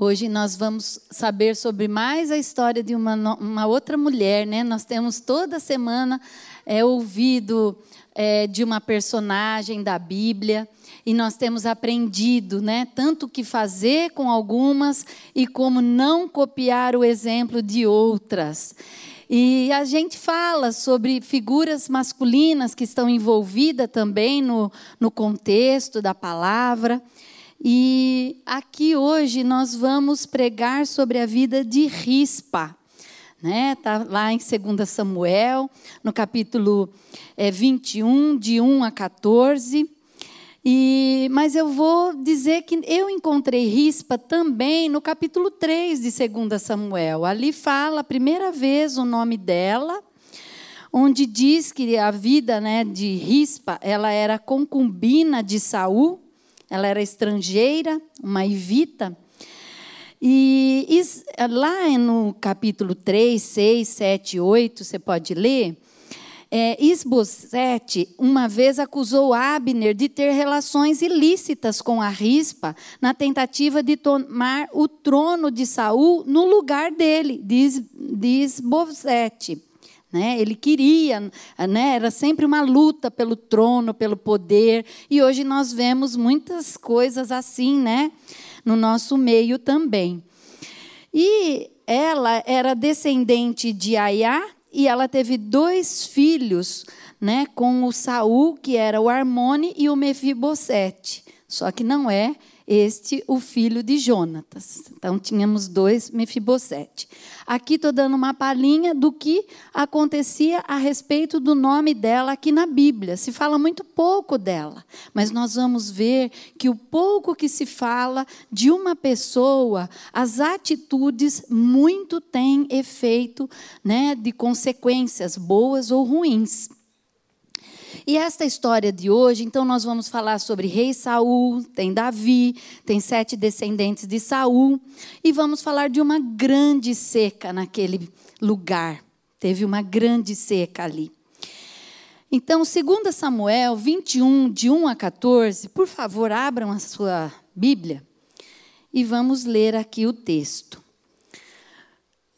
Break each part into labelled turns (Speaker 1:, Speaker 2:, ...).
Speaker 1: Hoje nós vamos saber sobre mais a história de uma, uma outra mulher, né? Nós temos toda semana é, ouvido é, de uma personagem da Bíblia e nós temos aprendido, né? Tanto o que fazer com algumas e como não copiar o exemplo de outras. E a gente fala sobre figuras masculinas que estão envolvidas também no, no contexto da palavra. E aqui hoje nós vamos pregar sobre a vida de Rispa. Né? Tá lá em 2 Samuel, no capítulo é, 21, de 1 a 14. E, mas eu vou dizer que eu encontrei Rispa também no capítulo 3 de 2 Samuel. Ali fala a primeira vez o nome dela, onde diz que a vida né, de Rispa ela era concubina de Saul ela era estrangeira, uma evita. E lá no capítulo 3, 6, 7, 8, você pode ler. É, Isbosete uma vez acusou Abner de ter relações ilícitas com a rispa na tentativa de tomar o trono de Saul no lugar dele, diz, diz Isbosete. Né? Ele queria, né? era sempre uma luta pelo trono, pelo poder, e hoje nós vemos muitas coisas assim né? no nosso meio também. E ela era descendente de Aiá, e ela teve dois filhos né, com o Saul, que era o Armone, e o Mefibosete. Só que não é este o filho de Jonatas. Então tínhamos dois Mefibosete. Aqui estou dando uma palhinha do que acontecia a respeito do nome dela aqui na Bíblia. Se fala muito pouco dela, mas nós vamos ver que o pouco que se fala de uma pessoa, as atitudes muito têm efeito né, de consequências boas ou ruins. E esta história de hoje, então nós vamos falar sobre rei Saul, tem Davi, tem sete descendentes de Saul, e vamos falar de uma grande seca naquele lugar. Teve uma grande seca ali. Então, 2 Samuel 21, de 1 a 14, por favor, abram a sua Bíblia e vamos ler aqui o texto.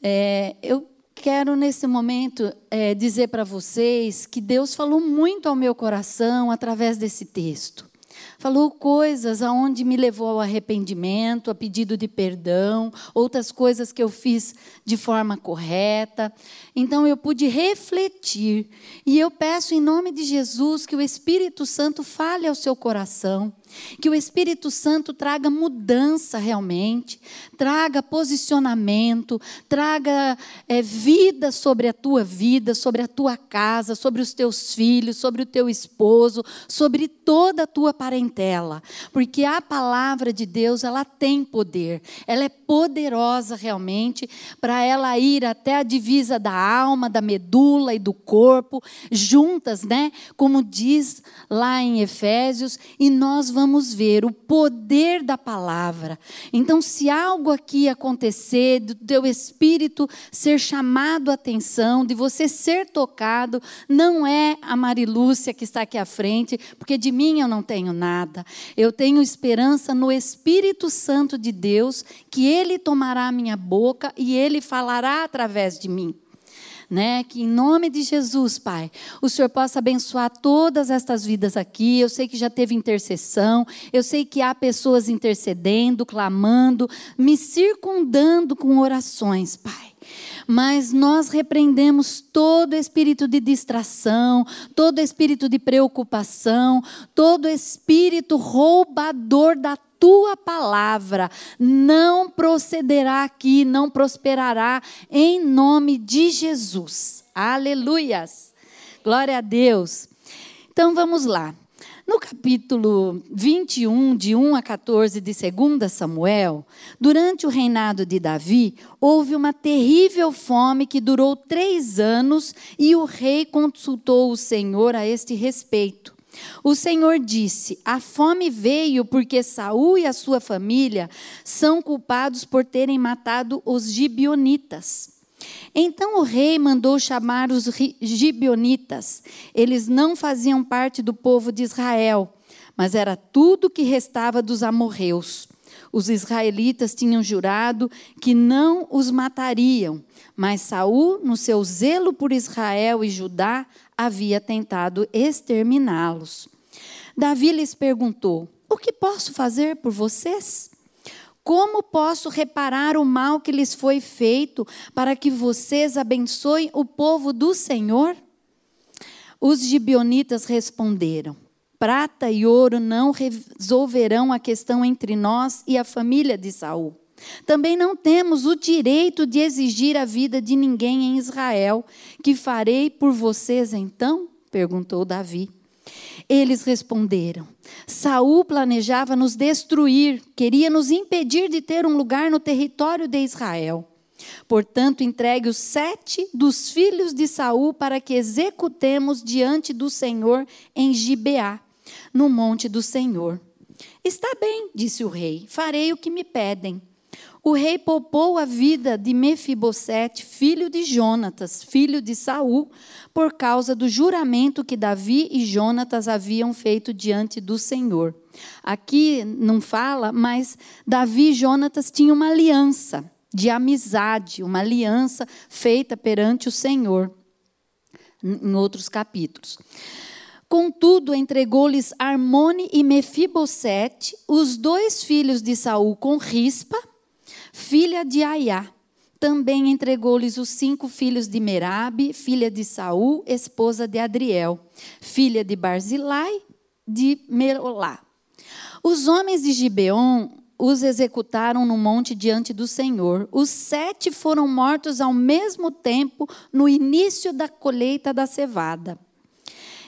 Speaker 1: É, eu quero, nesse momento, é, dizer para vocês que Deus falou muito ao meu coração através desse texto falou coisas aonde me levou ao arrependimento, a pedido de perdão, outras coisas que eu fiz de forma correta. Então eu pude refletir e eu peço em nome de Jesus que o Espírito Santo fale ao seu coração que o Espírito Santo traga mudança realmente, traga posicionamento, traga é, vida sobre a tua vida, sobre a tua casa, sobre os teus filhos, sobre o teu esposo, sobre toda a tua parentela. Porque a palavra de Deus, ela tem poder, ela é poderosa realmente para ela ir até a divisa da alma, da medula e do corpo, juntas, né? Como diz lá em Efésios, e nós vamos vamos ver o poder da palavra. Então, se algo aqui acontecer, do teu espírito ser chamado a atenção, de você ser tocado, não é a Marilúcia que está aqui à frente, porque de mim eu não tenho nada. Eu tenho esperança no Espírito Santo de Deus, que ele tomará a minha boca e ele falará através de mim né? Que em nome de Jesus, Pai, o Senhor possa abençoar todas estas vidas aqui. Eu sei que já teve intercessão, eu sei que há pessoas intercedendo, clamando, me circundando com orações, Pai. Mas nós repreendemos todo espírito de distração, todo espírito de preocupação, todo espírito roubador da tua palavra não procederá aqui, não prosperará em nome de Jesus. Aleluias. Glória a Deus. Então vamos lá. No capítulo 21, de 1 a 14 de 2 Samuel, durante o reinado de Davi, houve uma terrível fome que durou três anos e o rei consultou o Senhor a este respeito. O Senhor disse: A fome veio porque Saul e a sua família são culpados por terem matado os gibionitas. Então o rei mandou chamar os gibionitas. Eles não faziam parte do povo de Israel, mas era tudo que restava dos amorreus. Os israelitas tinham jurado que não os matariam, mas Saul, no seu zelo por Israel e Judá, havia tentado exterminá-los. Davi lhes perguntou: O que posso fazer por vocês? Como posso reparar o mal que lhes foi feito para que vocês abençoem o povo do Senhor? Os gibionitas responderam: Prata e ouro não resolverão a questão entre nós e a família de Saul. Também não temos o direito de exigir a vida de ninguém em Israel. Que farei por vocês então? perguntou Davi. Eles responderam: Saul planejava nos destruir, queria nos impedir de ter um lugar no território de Israel. Portanto, entregue os sete dos filhos de Saul para que executemos diante do Senhor em Gibeá no monte do Senhor. Está bem, disse o rei, farei o que me pedem. O rei poupou a vida de Mefibosete, filho de Jonatas, filho de Saul, por causa do juramento que Davi e Jonatas haviam feito diante do Senhor. Aqui não fala, mas Davi e Jonatas tinham uma aliança de amizade, uma aliança feita perante o Senhor, em outros capítulos. Contudo, entregou-lhes Armone e Mefibosete, os dois filhos de Saul, com Rispa, filha de Aiá. Também entregou-lhes os cinco filhos de Merabe, filha de Saul, esposa de Adriel, filha de Barzilai, de Merolá. Os homens de Gibeon os executaram no monte diante do Senhor. Os sete foram mortos ao mesmo tempo no início da colheita da cevada.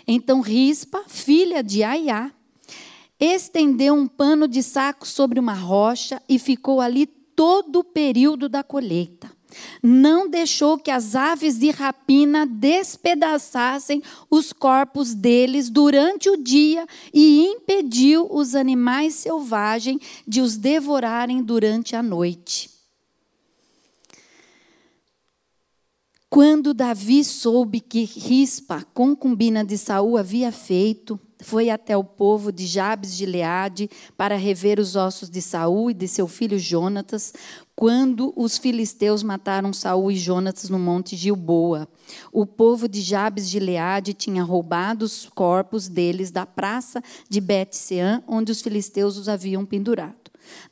Speaker 1: Então Rispa, filha de Aiá, estendeu um pano de saco sobre uma rocha e ficou ali todo o período da colheita. Não deixou que as aves de rapina despedaçassem os corpos deles durante o dia e impediu os animais selvagens de os devorarem durante a noite. Quando Davi soube que Rispa, concubina de Saul, havia feito, foi até o povo de Jabes de Leade para rever os ossos de Saul e de seu filho Jonatas, quando os filisteus mataram Saul e Jonatas no monte Gilboa. O povo de Jabes de Leade tinha roubado os corpos deles da praça de Bet-Sean, onde os filisteus os haviam pendurado.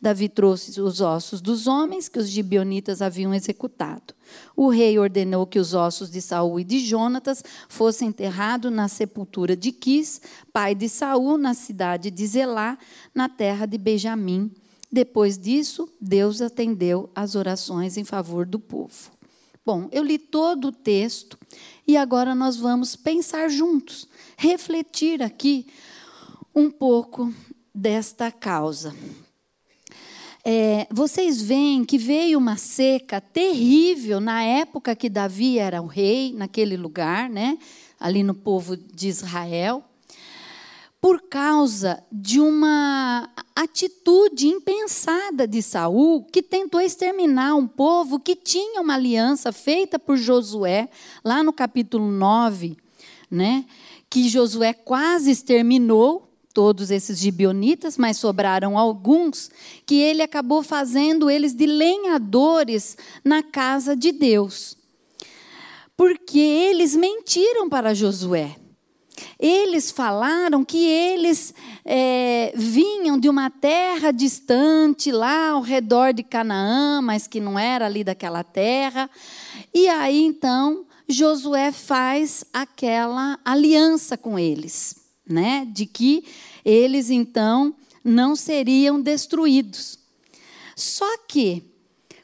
Speaker 1: Davi trouxe os ossos dos homens que os gibionitas haviam executado. O rei ordenou que os ossos de Saul e de Jonatas fossem enterrados na sepultura de Quis, pai de Saul, na cidade de Zelá, na terra de Benjamim. Depois disso, Deus atendeu às orações em favor do povo. Bom, eu li todo o texto e agora nós vamos pensar juntos, refletir aqui um pouco desta causa. É, vocês veem que veio uma seca terrível na época que Davi era o rei, naquele lugar, né? ali no povo de Israel, por causa de uma atitude impensada de Saul, que tentou exterminar um povo que tinha uma aliança feita por Josué, lá no capítulo 9, né? que Josué quase exterminou todos esses gibionitas, mas sobraram alguns que ele acabou fazendo eles de lenhadores na casa de Deus. Porque eles mentiram para Josué. Eles falaram que eles é, vinham de uma terra distante, lá ao redor de Canaã, mas que não era ali daquela terra. E aí então Josué faz aquela aliança com eles né? De que eles então não seriam destruídos. Só que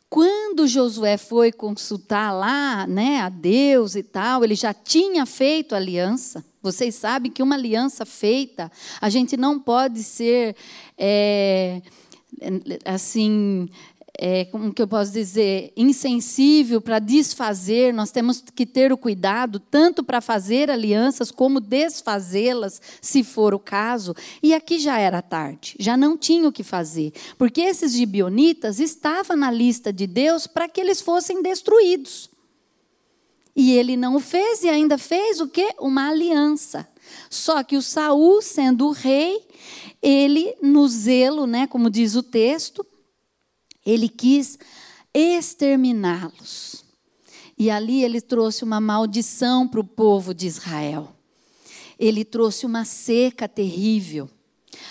Speaker 1: quando Josué foi consultar lá, né, a Deus e tal, ele já tinha feito aliança. Vocês sabem que uma aliança feita, a gente não pode ser é, assim é, como que eu posso dizer, insensível para desfazer, nós temos que ter o cuidado tanto para fazer alianças como desfazê-las, se for o caso. E aqui já era tarde, já não tinha o que fazer, porque esses gibionitas estavam na lista de Deus para que eles fossem destruídos. E ele não o fez e ainda fez o quê? Uma aliança. Só que o Saul, sendo o rei, ele no zelo, né, como diz o texto, ele quis exterminá-los. E ali ele trouxe uma maldição para o povo de Israel. Ele trouxe uma seca terrível.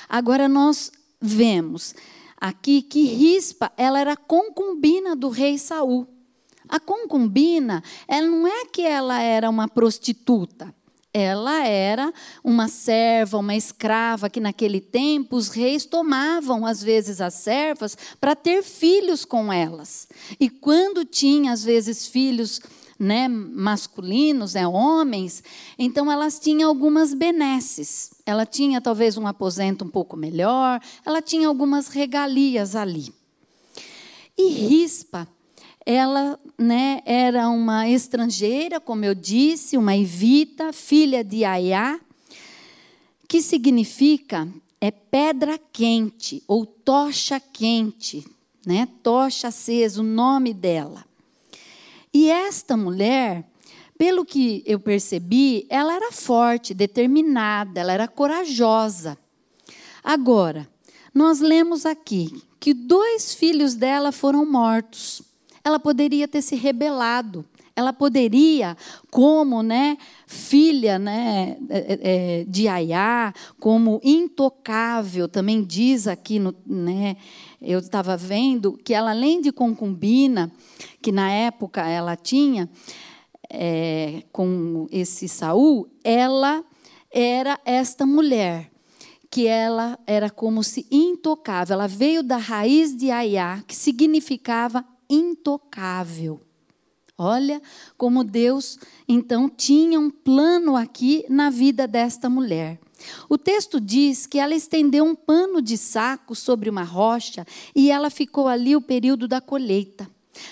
Speaker 1: Agora nós vemos aqui que Rispa, ela era concubina do rei Saul. A concubina, ela não é que ela era uma prostituta. Ela era uma serva, uma escrava que naquele tempo os reis tomavam às vezes as servas para ter filhos com elas. E quando tinha às vezes filhos né, masculinos, né, homens, então elas tinham algumas benesses. Ela tinha talvez um aposento um pouco melhor, ela tinha algumas regalias ali. E Rispa, ela né, era uma estrangeira, como eu disse, uma evita, filha de Aiá, que significa é pedra quente ou tocha quente, né? Tocha acesa, o nome dela. E esta mulher, pelo que eu percebi, ela era forte, determinada, ela era corajosa. Agora, nós lemos aqui que dois filhos dela foram mortos. Ela poderia ter se rebelado. Ela poderia, como né, filha né, é, é, é, de Aiá, como intocável, também diz aqui, no, né, eu estava vendo, que ela, além de concubina, que na época ela tinha é, com esse Saul, ela era esta mulher que ela era como se intocável. Ela veio da raiz de Aiá, que significava intocável. Olha como Deus então tinha um plano aqui na vida desta mulher. O texto diz que ela estendeu um pano de saco sobre uma rocha e ela ficou ali o período da colheita.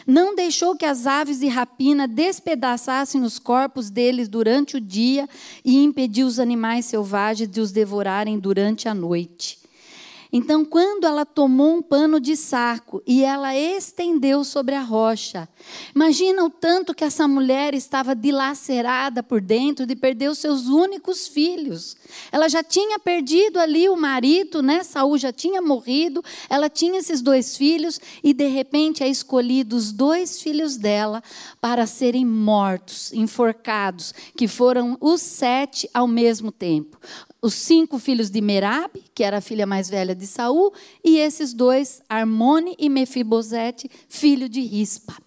Speaker 1: Não deixou que as aves de rapina despedaçassem os corpos deles durante o dia e impediu os animais selvagens de os devorarem durante a noite. Então, quando ela tomou um pano de saco e ela estendeu sobre a rocha, imagina o tanto que essa mulher estava dilacerada por dentro de perder os seus únicos filhos. Ela já tinha perdido ali o marido, né? Saul já tinha morrido, ela tinha esses dois filhos e de repente é escolhido os dois filhos dela para serem mortos, enforcados, que foram os sete ao mesmo tempo os cinco filhos de Merab, que era a filha mais velha de Saul, e esses dois, Armone e Mefibosete, filho de Rispa.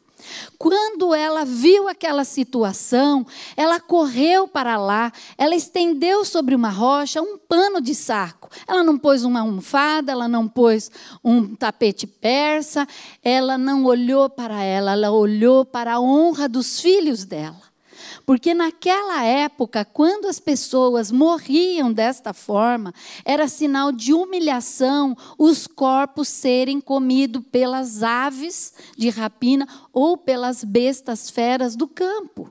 Speaker 1: Quando ela viu aquela situação, ela correu para lá, ela estendeu sobre uma rocha um pano de saco. Ela não pôs uma almofada, ela não pôs um tapete persa, ela não olhou para ela, ela olhou para a honra dos filhos dela. Porque naquela época, quando as pessoas morriam desta forma, era sinal de humilhação os corpos serem comidos pelas aves de rapina ou pelas bestas feras do campo.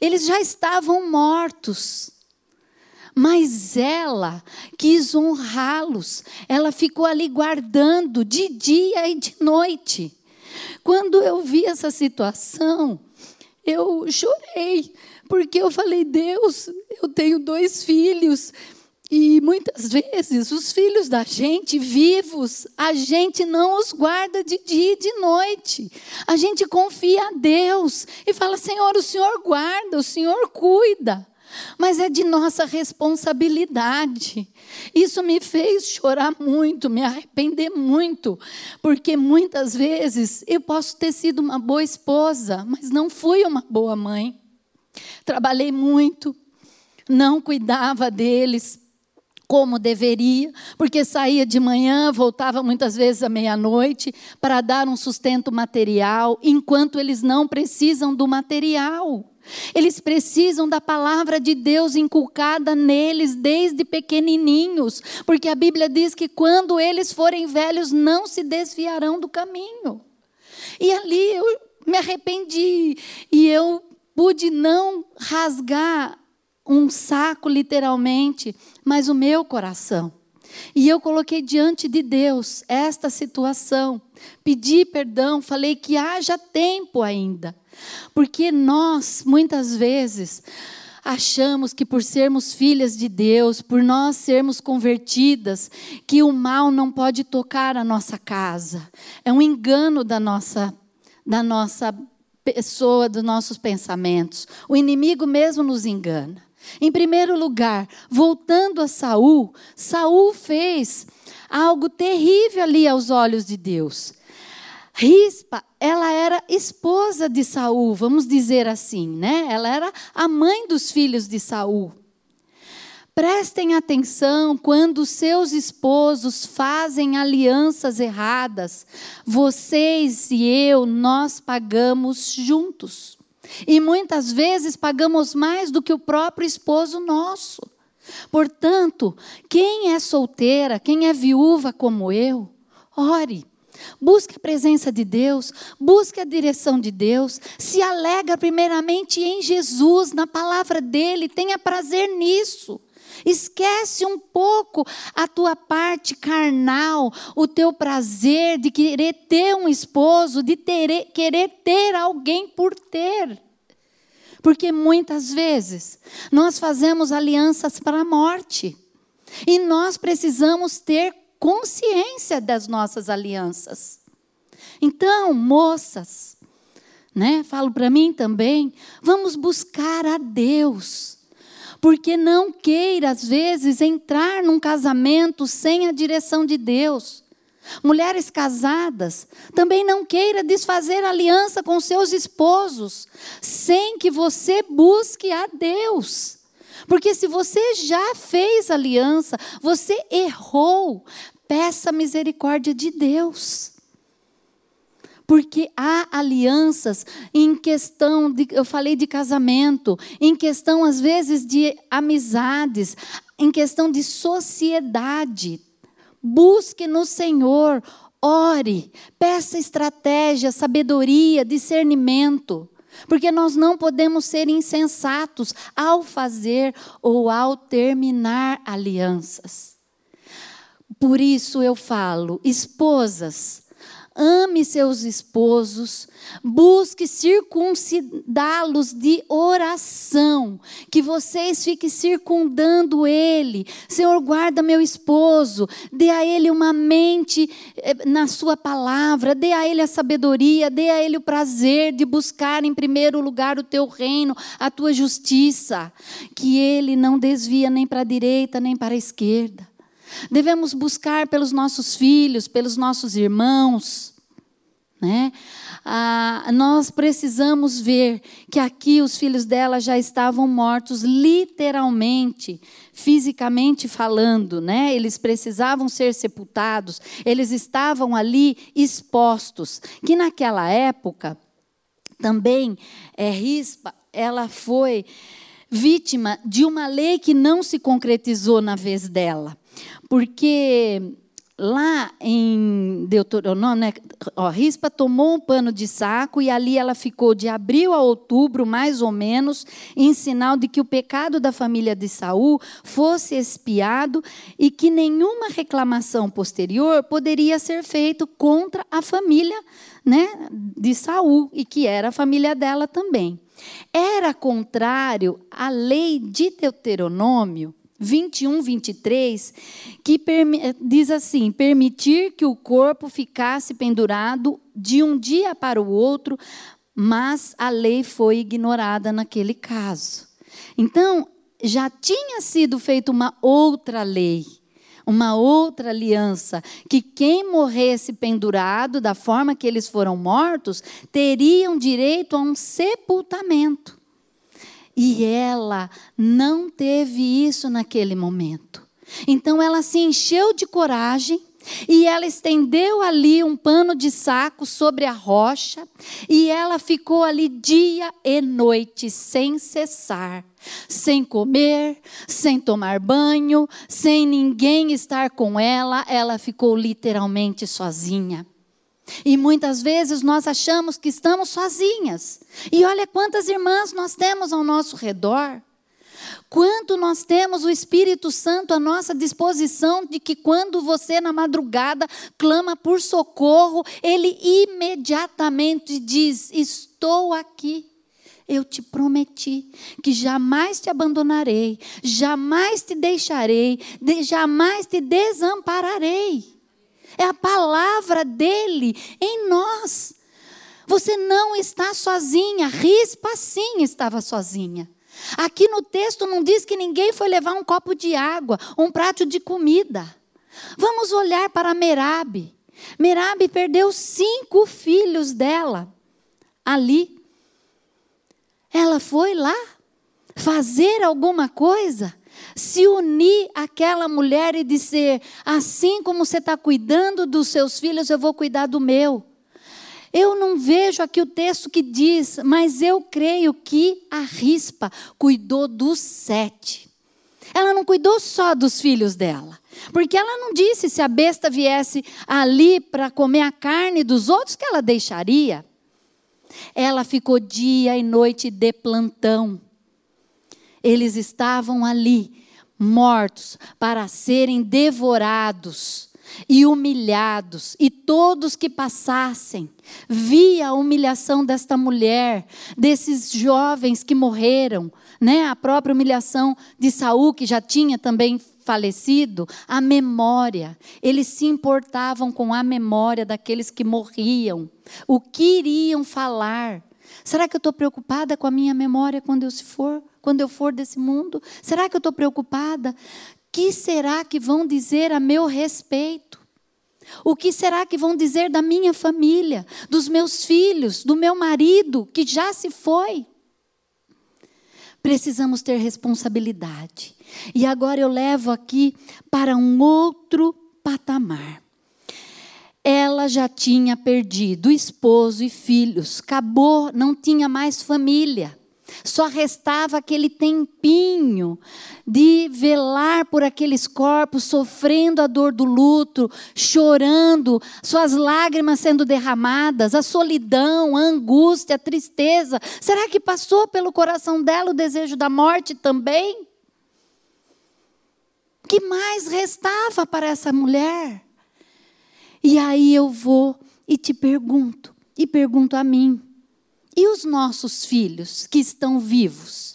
Speaker 1: Eles já estavam mortos. Mas ela quis honrá-los. Ela ficou ali guardando de dia e de noite. Quando eu vi essa situação, eu chorei, porque eu falei: Deus, eu tenho dois filhos. E muitas vezes os filhos da gente vivos, a gente não os guarda de dia e de noite. A gente confia a Deus e fala: Senhor, o Senhor guarda, o Senhor cuida. Mas é de nossa responsabilidade. Isso me fez chorar muito, me arrepender muito, porque muitas vezes eu posso ter sido uma boa esposa, mas não fui uma boa mãe. Trabalhei muito, não cuidava deles como deveria, porque saía de manhã, voltava muitas vezes à meia-noite para dar um sustento material, enquanto eles não precisam do material. Eles precisam da palavra de Deus inculcada neles desde pequenininhos, porque a Bíblia diz que quando eles forem velhos não se desviarão do caminho. E ali eu me arrependi e eu pude não rasgar um saco literalmente, mas o meu coração. E eu coloquei diante de Deus esta situação, pedi perdão, falei que haja tempo ainda. Porque nós, muitas vezes, achamos que por sermos filhas de Deus, por nós sermos convertidas, que o mal não pode tocar a nossa casa. É um engano da nossa da nossa pessoa, dos nossos pensamentos. O inimigo mesmo nos engana. Em primeiro lugar, voltando a Saul, Saul fez algo terrível ali aos olhos de Deus. Rispa, ela era esposa de Saul, vamos dizer assim, né? Ela era a mãe dos filhos de Saul. Prestem atenção quando seus esposos fazem alianças erradas. Vocês e eu, nós pagamos juntos. E muitas vezes pagamos mais do que o próprio esposo nosso. Portanto, quem é solteira, quem é viúva como eu, ore. Busque a presença de Deus, busque a direção de Deus, se alega primeiramente em Jesus, na palavra dele, tenha prazer nisso. Esquece um pouco a tua parte carnal, o teu prazer de querer ter um esposo, de ter, querer ter alguém por ter. Porque muitas vezes nós fazemos alianças para a morte. E nós precisamos ter consciência das nossas alianças. Então, moças, né? Falo para mim também, vamos buscar a Deus porque não queira, às vezes, entrar num casamento sem a direção de Deus. Mulheres casadas, também não queira desfazer aliança com seus esposos, sem que você busque a Deus. Porque se você já fez aliança, você errou, peça misericórdia de Deus porque há alianças em questão de, eu falei de casamento, em questão às vezes de amizades, em questão de sociedade. Busque no Senhor, ore, peça estratégia, sabedoria, discernimento. Porque nós não podemos ser insensatos ao fazer ou ao terminar alianças. Por isso eu falo, esposas, ame seus esposos, busque circuncidá-los de oração, que vocês fiquem circundando ele. Senhor, guarda meu esposo, dê a ele uma mente eh, na sua palavra, dê a ele a sabedoria, dê a ele o prazer de buscar em primeiro lugar o teu reino, a tua justiça, que ele não desvia nem para a direita nem para a esquerda. Devemos buscar pelos nossos filhos, pelos nossos irmãos. Né? Ah, nós precisamos ver que aqui os filhos dela já estavam mortos, literalmente, fisicamente falando, né? Eles precisavam ser sepultados, eles estavam ali expostos. Que naquela época, também, é, Rispa, ela foi vítima de uma lei que não se concretizou na vez dela. Porque lá em Deuteronômio, né, ó, Rispa tomou um pano de saco e ali ela ficou de abril a outubro, mais ou menos, em sinal de que o pecado da família de Saul fosse espiado e que nenhuma reclamação posterior poderia ser feita contra a família né, de Saul e que era a família dela também. Era contrário à lei de Deuteronômio 21, 23, que diz assim: permitir que o corpo ficasse pendurado de um dia para o outro, mas a lei foi ignorada naquele caso. Então, já tinha sido feita uma outra lei, uma outra aliança, que quem morresse pendurado da forma que eles foram mortos, teriam direito a um sepultamento. E ela não teve isso naquele momento. Então ela se encheu de coragem e ela estendeu ali um pano de saco sobre a rocha e ela ficou ali dia e noite sem cessar, sem comer, sem tomar banho, sem ninguém estar com ela, ela ficou literalmente sozinha. E muitas vezes nós achamos que estamos sozinhas. E olha quantas irmãs nós temos ao nosso redor. Quanto nós temos o Espírito Santo à nossa disposição, de que quando você na madrugada clama por socorro, ele imediatamente diz: Estou aqui. eu te prometi que jamais te abandonarei, jamais te deixarei, de, jamais te desampararei. É a palavra dele em nós. Você não está sozinha. Rispa sim estava sozinha. Aqui no texto não diz que ninguém foi levar um copo de água, um prato de comida. Vamos olhar para Merabe. Merabe perdeu cinco filhos dela ali. Ela foi lá fazer alguma coisa, se unir àquela mulher e dizer: assim como você está cuidando dos seus filhos, eu vou cuidar do meu. Eu não vejo aqui o texto que diz, mas eu creio que a rispa cuidou dos sete. Ela não cuidou só dos filhos dela. Porque ela não disse se a besta viesse ali para comer a carne dos outros que ela deixaria. Ela ficou dia e noite de plantão. Eles estavam ali, mortos, para serem devorados e humilhados, e todos que passassem via a humilhação desta mulher, desses jovens que morreram, né? A própria humilhação de Saul que já tinha também falecido, a memória. Eles se importavam com a memória daqueles que morriam. O que iriam falar? Será que eu estou preocupada com a minha memória quando eu for, quando eu for desse mundo? Será que eu estou preocupada? Que será que vão dizer a meu respeito? O que será que vão dizer da minha família, dos meus filhos, do meu marido que já se foi? Precisamos ter responsabilidade. E agora eu levo aqui para um outro patamar. Ela já tinha perdido esposo e filhos, acabou, não tinha mais família. Só restava aquele tempinho de velar por aqueles corpos, sofrendo a dor do luto, chorando, suas lágrimas sendo derramadas, a solidão, a angústia, a tristeza. Será que passou pelo coração dela o desejo da morte também? O que mais restava para essa mulher? E aí eu vou e te pergunto, e pergunto a mim e os nossos filhos que estão vivos?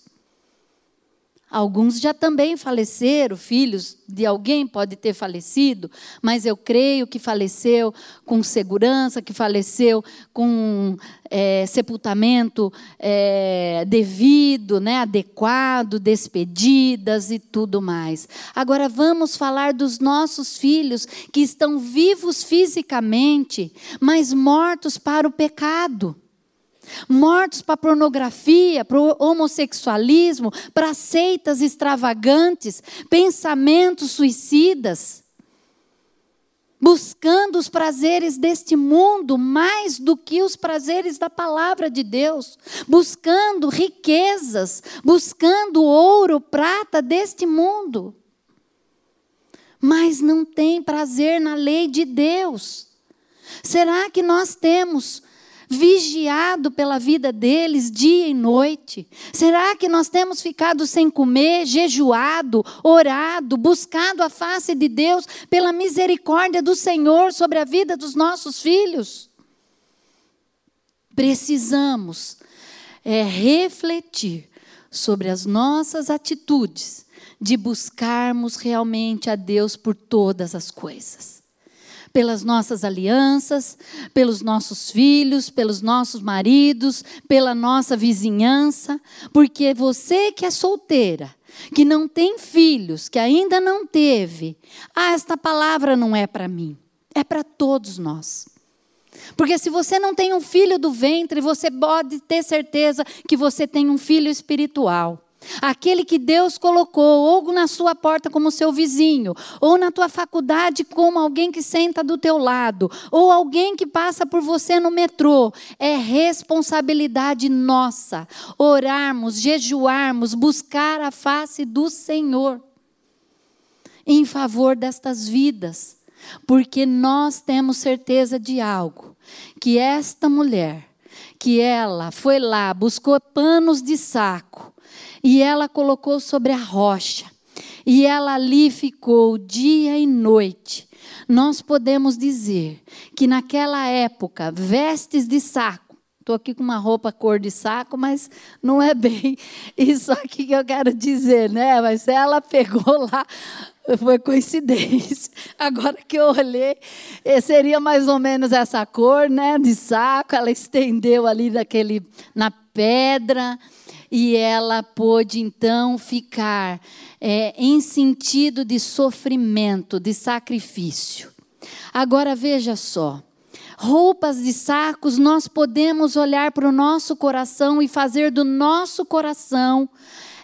Speaker 1: Alguns já também faleceram, filhos de alguém pode ter falecido, mas eu creio que faleceu com segurança, que faleceu com é, sepultamento é, devido, né, adequado, despedidas e tudo mais. Agora vamos falar dos nossos filhos que estão vivos fisicamente, mas mortos para o pecado mortos para pornografia, para homossexualismo, para seitas extravagantes, pensamentos suicidas, buscando os prazeres deste mundo mais do que os prazeres da palavra de Deus, buscando riquezas, buscando ouro, prata deste mundo. Mas não tem prazer na lei de Deus. Será que nós temos vigiado pela vida deles dia e noite? Será que nós temos ficado sem comer, jejuado, orado, buscado a face de Deus pela misericórdia do Senhor sobre a vida dos nossos filhos? Precisamos é, refletir sobre as nossas atitudes de buscarmos realmente a Deus por todas as coisas pelas nossas alianças, pelos nossos filhos, pelos nossos maridos, pela nossa vizinhança, porque você que é solteira, que não tem filhos, que ainda não teve, ah, esta palavra não é para mim, é para todos nós. Porque se você não tem um filho do ventre, você pode ter certeza que você tem um filho espiritual. Aquele que Deus colocou ou na sua porta como seu vizinho, ou na tua faculdade como alguém que senta do teu lado, ou alguém que passa por você no metrô, é responsabilidade nossa orarmos, jejuarmos, buscar a face do Senhor em favor destas vidas, porque nós temos certeza de algo, que esta mulher, que ela foi lá, buscou panos de saco, e ela colocou sobre a rocha. E ela ali ficou dia e noite. Nós podemos dizer que naquela época, vestes de saco, Estou aqui com uma roupa cor de saco, mas não é bem isso aqui que eu quero dizer, né? Mas ela pegou lá, foi coincidência. Agora que eu olhei, eh, seria mais ou menos essa cor, né? De saco. Ela estendeu ali naquele, na pedra e ela pôde então ficar é, em sentido de sofrimento, de sacrifício. Agora veja só. Roupas de sacos, nós podemos olhar para o nosso coração e fazer do nosso coração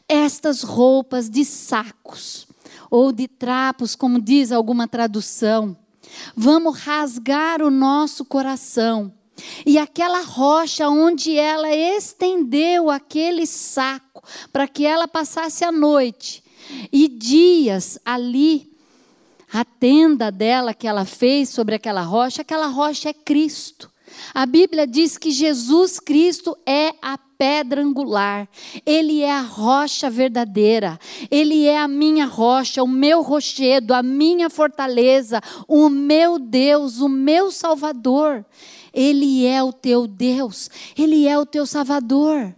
Speaker 1: estas roupas de sacos ou de trapos, como diz alguma tradução. Vamos rasgar o nosso coração e aquela rocha onde ela estendeu aquele saco para que ela passasse a noite e dias ali, a tenda dela que ela fez sobre aquela rocha, aquela rocha é Cristo. A Bíblia diz que Jesus Cristo é a pedra angular, Ele é a rocha verdadeira, Ele é a minha rocha, o meu rochedo, a minha fortaleza, o meu Deus, o meu Salvador. Ele é o teu Deus, Ele é o teu Salvador.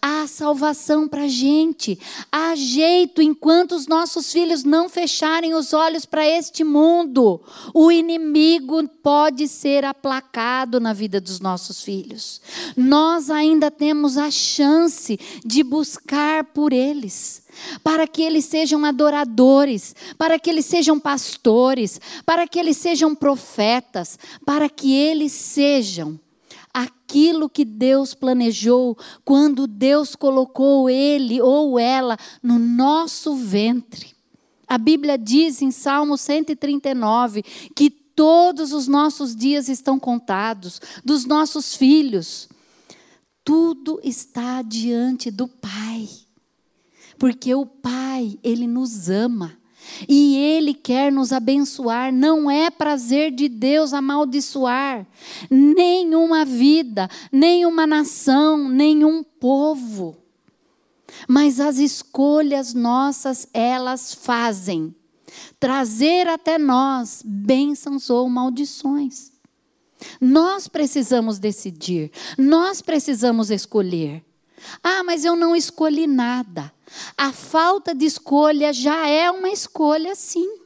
Speaker 1: Há salvação para a gente, há jeito enquanto os nossos filhos não fecharem os olhos para este mundo. O inimigo pode ser aplacado na vida dos nossos filhos. Nós ainda temos a chance de buscar por eles para que eles sejam adoradores, para que eles sejam pastores, para que eles sejam profetas, para que eles sejam aquilo que Deus planejou quando Deus colocou ele ou ela no nosso ventre. A Bíblia diz em Salmo 139 que todos os nossos dias estão contados, dos nossos filhos. Tudo está diante do Pai. Porque o Pai, Ele nos ama. E Ele quer nos abençoar. Não é prazer de Deus amaldiçoar nenhuma vida, nenhuma nação, nenhum povo. Mas as escolhas nossas, elas fazem trazer até nós bênçãos ou maldições. Nós precisamos decidir, nós precisamos escolher. Ah, mas eu não escolhi nada. A falta de escolha já é uma escolha, sim.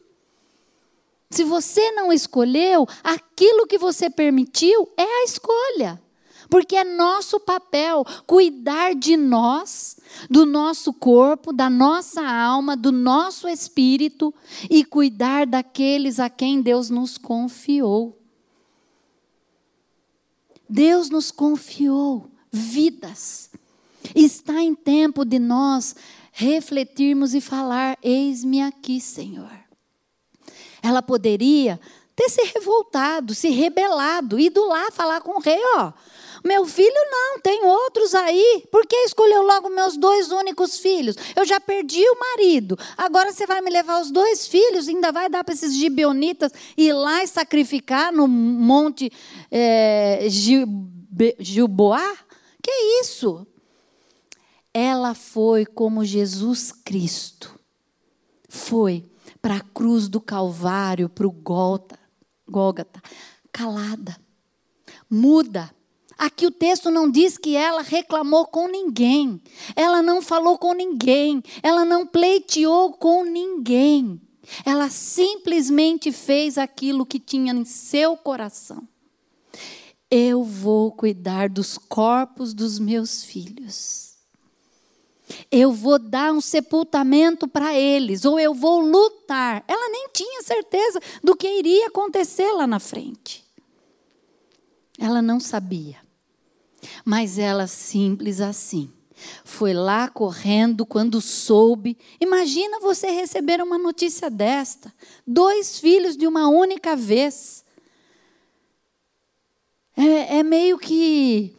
Speaker 1: Se você não escolheu, aquilo que você permitiu é a escolha. Porque é nosso papel cuidar de nós, do nosso corpo, da nossa alma, do nosso espírito e cuidar daqueles a quem Deus nos confiou. Deus nos confiou vidas. Está em tempo de nós refletirmos e falar: Eis-me aqui, Senhor. Ela poderia ter se revoltado, se rebelado, ido lá falar com o rei: Ó, meu filho não, tem outros aí. Por que escolheu logo meus dois únicos filhos? Eu já perdi o marido. Agora você vai me levar os dois filhos, ainda vai dar para esses gibeonitas ir lá e sacrificar no monte é, Gilboá? Que isso? Ela foi como Jesus Cristo. Foi para a cruz do Calvário, para o Gólgota, calada, muda. Aqui o texto não diz que ela reclamou com ninguém, ela não falou com ninguém, ela não pleiteou com ninguém. Ela simplesmente fez aquilo que tinha em seu coração. Eu vou cuidar dos corpos dos meus filhos eu vou dar um sepultamento para eles, ou eu vou lutar. Ela nem tinha certeza do que iria acontecer lá na frente. Ela não sabia. Mas ela, simples assim, foi lá correndo quando soube. Imagina você receber uma notícia desta: dois filhos de uma única vez. É, é meio que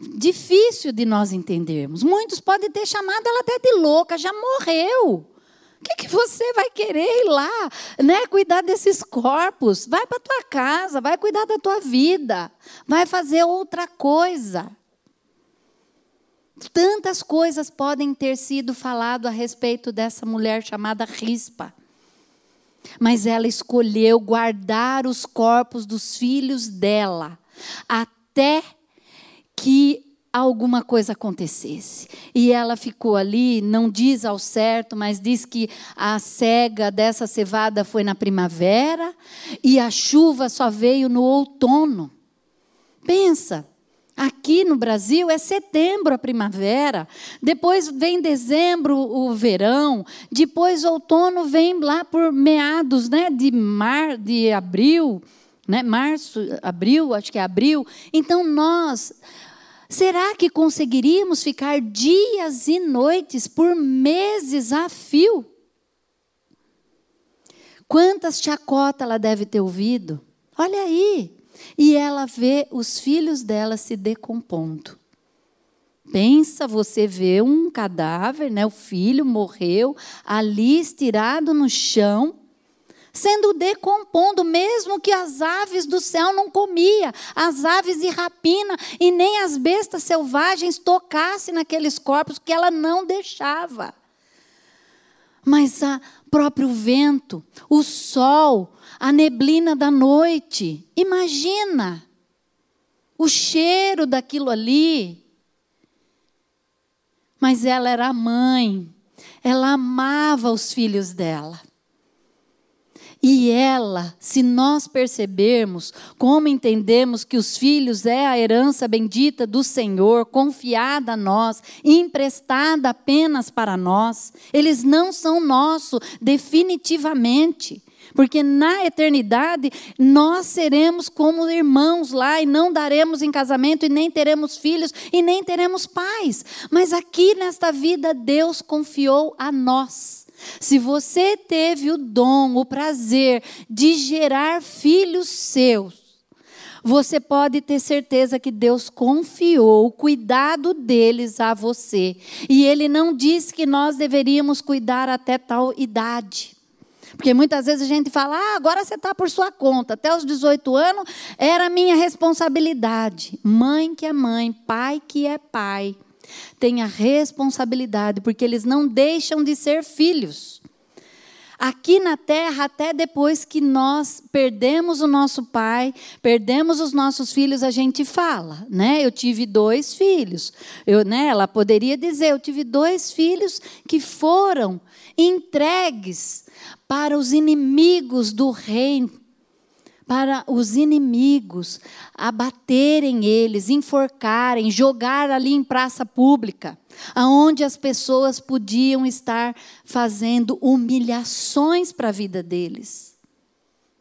Speaker 1: difícil de nós entendermos. Muitos podem ter chamado ela até de louca, já morreu. O que, que você vai querer ir lá, né? Cuidar desses corpos? Vai para tua casa, vai cuidar da tua vida, vai fazer outra coisa. Tantas coisas podem ter sido falado a respeito dessa mulher chamada Rispa. Mas ela escolheu guardar os corpos dos filhos dela até que alguma coisa acontecesse. E ela ficou ali, não diz ao certo, mas diz que a cega dessa cevada foi na primavera e a chuva só veio no outono. Pensa, Aqui no Brasil é setembro a primavera, depois vem dezembro o verão, depois outono vem lá por meados, né, de mar, de abril, né, março, abril, acho que é abril. Então nós Será que conseguiríamos ficar dias e noites por meses a fio? Quantas chacotas ela deve ter ouvido? Olha aí. E ela vê os filhos dela se decompondo. Pensa, você vê um cadáver, né? O filho morreu ali estirado no chão sendo decompondo, mesmo que as aves do céu não comia, as aves de rapina e nem as bestas selvagens tocassem naqueles corpos que ela não deixava. Mas o próprio vento, o sol, a neblina da noite, imagina o cheiro daquilo ali. Mas ela era mãe, ela amava os filhos dela. E ela, se nós percebermos como entendemos que os filhos é a herança bendita do Senhor, confiada a nós, emprestada apenas para nós, eles não são nossos definitivamente. Porque na eternidade nós seremos como irmãos lá e não daremos em casamento e nem teremos filhos e nem teremos pais. Mas aqui nesta vida Deus confiou a nós. Se você teve o dom, o prazer de gerar filhos seus, você pode ter certeza que Deus confiou o cuidado deles a você. E Ele não disse que nós deveríamos cuidar até tal idade. Porque muitas vezes a gente fala, ah, agora você está por sua conta. Até os 18 anos era minha responsabilidade. Mãe que é mãe, pai que é pai tem a responsabilidade, porque eles não deixam de ser filhos. Aqui na terra, até depois que nós perdemos o nosso pai, perdemos os nossos filhos, a gente fala, né? Eu tive dois filhos. Eu, né, ela poderia dizer, eu tive dois filhos que foram entregues para os inimigos do reino para os inimigos abaterem eles, enforcarem, jogar ali em praça pública, aonde as pessoas podiam estar fazendo humilhações para a vida deles.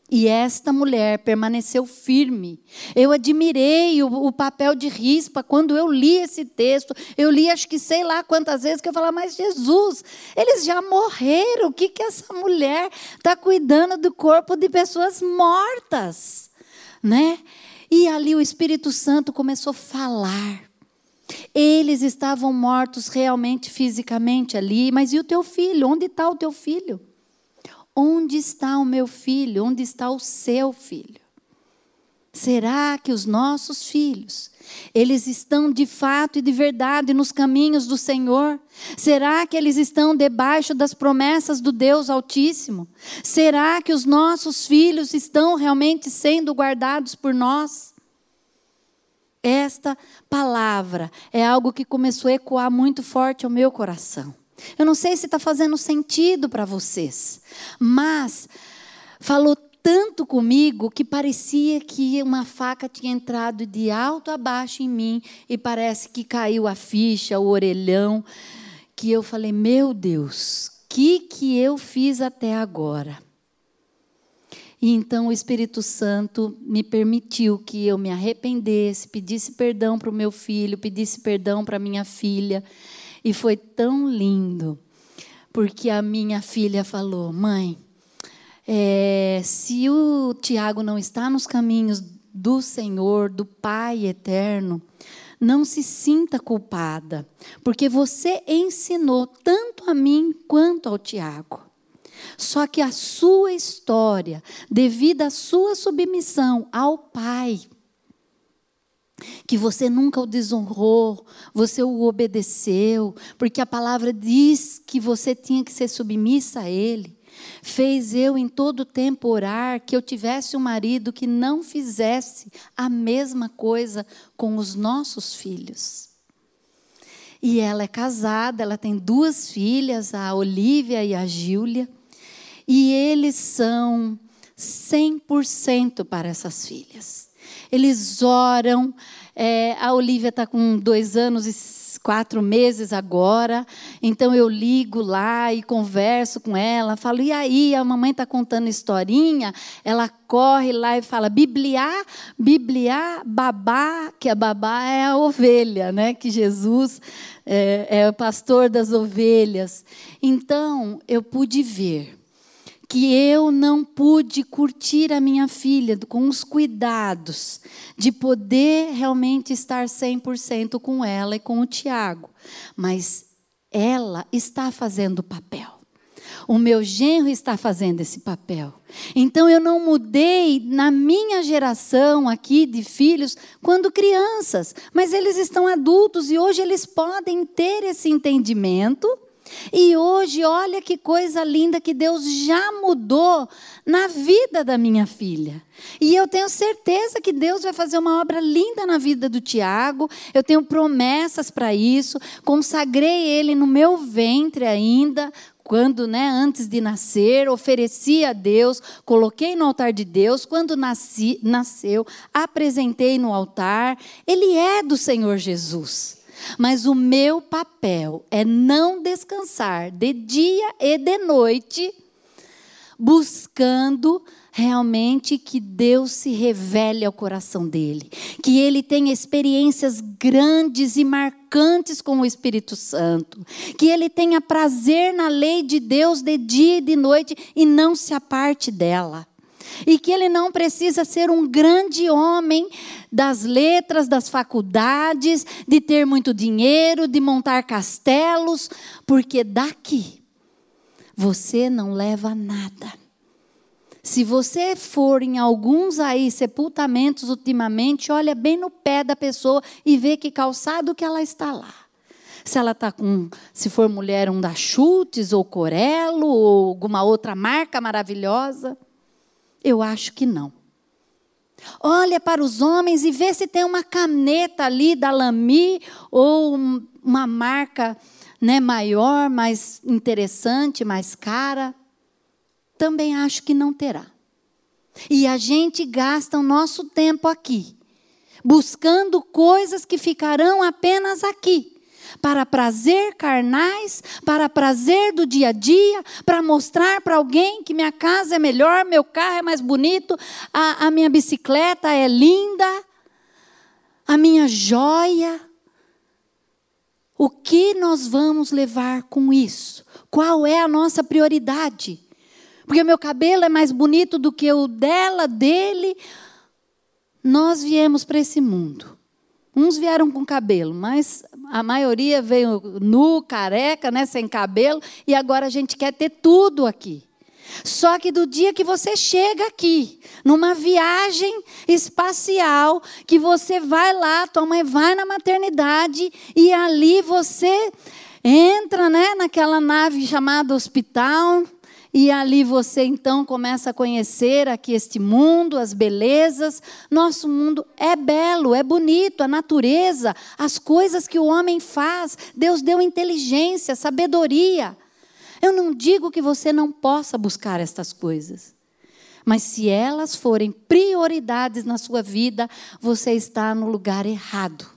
Speaker 1: E esta mulher permaneceu firme. Eu admirei o, o, papel de rispa quando eu li esse texto. Eu li, acho que sei lá quantas vezes, que eu falava, mas Jesus, eles já morreram. O que, que essa mulher está cuidando do corpo de pessoas mortas? Né? E ali o Espírito Santo começou a falar. Eles estavam mortos realmente, fisicamente ali, mas e o teu filho? Onde está o teu filho? Onde está o meu filho? Onde está o seu filho? Será que os nossos filhos, eles estão de fato e de verdade nos caminhos do Senhor? Será que eles estão debaixo das promessas do Deus Altíssimo? Será que os nossos filhos estão realmente sendo guardados por nós? Esta palavra é algo que começou a ecoar muito forte ao meu coração. Eu não sei se está fazendo sentido para vocês, mas falou tanto comigo que parecia que uma faca tinha entrado de alto a baixo em mim e parece que caiu a ficha, o orelhão, que eu falei: meu Deus, que que eu fiz até agora? E então o Espírito Santo me permitiu que eu me arrependesse, pedisse perdão para o meu filho, pedisse perdão para minha filha. E foi tão lindo, porque a minha filha falou: mãe, é, se o Tiago não está nos caminhos do Senhor, do Pai eterno, não se sinta culpada, porque você ensinou tanto a mim quanto ao Tiago. Só que a sua história, devido à sua submissão ao Pai, que você nunca o desonrou, você o obedeceu, porque a palavra diz que você tinha que ser submissa a Ele. Fez eu em todo tempo orar que eu tivesse um marido que não fizesse a mesma coisa com os nossos filhos. E ela é casada, ela tem duas filhas, a Olivia e a Gília, e eles são 100% para essas filhas. Eles oram. É, a Olivia está com dois anos e quatro meses agora, então eu ligo lá e converso com ela, falo, e aí, a mamãe está contando historinha, ela corre lá e fala, bibliar, bibliar, babá, que a babá é a ovelha, né? que Jesus é, é o pastor das ovelhas. Então, eu pude ver que eu não pude curtir a minha filha com os cuidados de poder realmente estar 100% com ela e com o Tiago. Mas ela está fazendo o papel. O meu genro está fazendo esse papel. Então eu não mudei na minha geração aqui de filhos quando crianças, mas eles estão adultos e hoje eles podem ter esse entendimento e hoje, olha que coisa linda que Deus já mudou na vida da minha filha. E eu tenho certeza que Deus vai fazer uma obra linda na vida do Tiago. Eu tenho promessas para isso. Consagrei ele no meu ventre ainda, quando, né, antes de nascer, ofereci a Deus, coloquei no altar de Deus. Quando nasci, nasceu, apresentei no altar. Ele é do Senhor Jesus. Mas o meu papel é não descansar de dia e de noite, buscando realmente que Deus se revele ao coração dele, que ele tenha experiências grandes e marcantes com o Espírito Santo, que ele tenha prazer na lei de Deus de dia e de noite e não se aparte dela e que ele não precisa ser um grande homem das letras, das faculdades, de ter muito dinheiro, de montar castelos, porque daqui você não leva nada. Se você for em alguns aí sepultamentos ultimamente, olha bem no pé da pessoa e vê que calçado que ela está lá. Se ela está com, se for mulher, um da Chutes ou Corelo ou alguma outra marca maravilhosa. Eu acho que não. Olha para os homens e vê se tem uma caneta ali da Lamy ou uma marca né, maior, mais interessante, mais cara. Também acho que não terá. E a gente gasta o nosso tempo aqui, buscando coisas que ficarão apenas aqui para prazer carnais, para prazer do dia a dia, para mostrar para alguém que minha casa é melhor, meu carro é mais bonito, a, a minha bicicleta é linda, a minha joia. O que nós vamos levar com isso? Qual é a nossa prioridade? Porque meu cabelo é mais bonito do que o dela, dele. Nós viemos para esse mundo Uns vieram com cabelo, mas a maioria veio nu, careca, né, sem cabelo, e agora a gente quer ter tudo aqui. Só que do dia que você chega aqui, numa viagem espacial, que você vai lá, tua mãe vai na maternidade e ali você entra, né, naquela nave chamada hospital, e ali você então começa a conhecer aqui este mundo, as belezas. Nosso mundo é belo, é bonito, a natureza, as coisas que o homem faz. Deus deu inteligência, sabedoria. Eu não digo que você não possa buscar estas coisas. Mas se elas forem prioridades na sua vida, você está no lugar errado.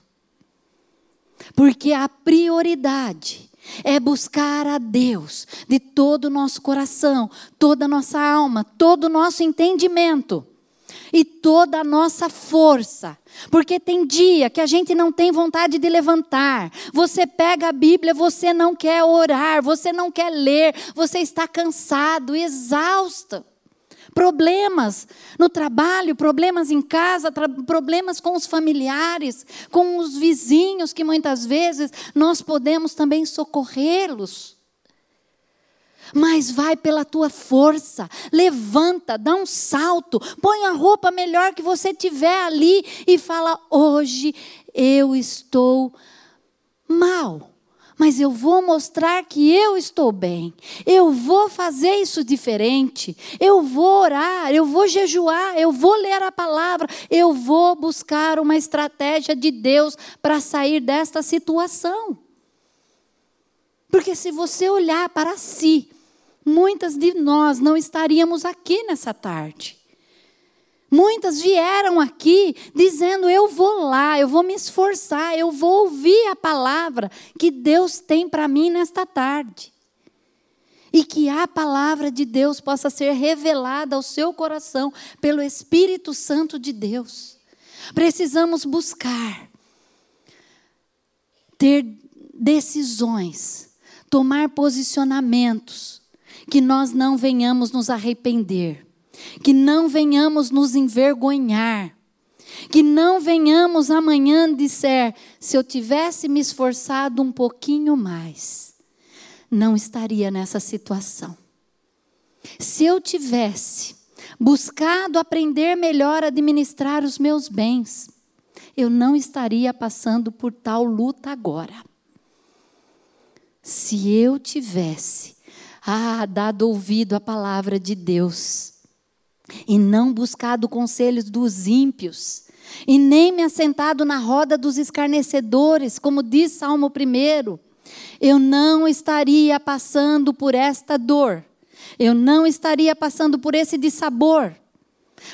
Speaker 1: Porque a prioridade é buscar a Deus de todo o nosso coração, toda a nossa alma, todo o nosso entendimento e toda a nossa força. Porque tem dia que a gente não tem vontade de levantar. Você pega a Bíblia, você não quer orar, você não quer ler, você está cansado, exausto problemas no trabalho, problemas em casa, problemas com os familiares, com os vizinhos, que muitas vezes nós podemos também socorrê-los. Mas vai pela tua força, levanta, dá um salto, põe a roupa melhor que você tiver ali e fala: hoje eu estou mal mas eu vou mostrar que eu estou bem. Eu vou fazer isso diferente. Eu vou orar, eu vou jejuar, eu vou ler a palavra, eu vou buscar uma estratégia de Deus para sair desta situação. Porque se você olhar para si, muitas de nós não estaríamos aqui nessa tarde. Muitas vieram aqui dizendo: Eu vou lá, eu vou me esforçar, eu vou ouvir a palavra que Deus tem para mim nesta tarde. E que a palavra de Deus possa ser revelada ao seu coração pelo Espírito Santo de Deus. Precisamos buscar ter decisões, tomar posicionamentos, que nós não venhamos nos arrepender que não venhamos nos envergonhar, que não venhamos amanhã dizer, se eu tivesse me esforçado um pouquinho mais, não estaria nessa situação. Se eu tivesse buscado aprender melhor a administrar os meus bens, eu não estaria passando por tal luta agora. Se eu tivesse ah, dado ouvido à palavra de Deus, e não buscado conselhos dos ímpios, e nem me assentado na roda dos escarnecedores, como diz Salmo 1, eu não estaria passando por esta dor, eu não estaria passando por esse dissabor.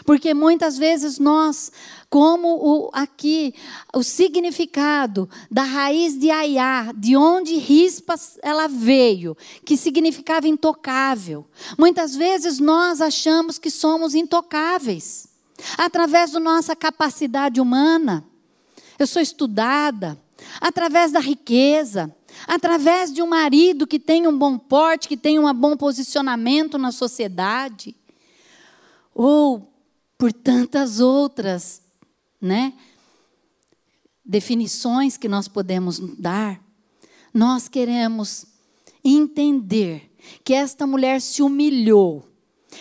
Speaker 1: Porque muitas vezes nós, como o, aqui, o significado da raiz de Aiá, de onde rispas ela veio, que significava intocável. Muitas vezes nós achamos que somos intocáveis, através da nossa capacidade humana. Eu sou estudada, através da riqueza, através de um marido que tem um bom porte, que tem um bom posicionamento na sociedade. Ou por tantas outras, né? Definições que nós podemos dar. Nós queremos entender que esta mulher se humilhou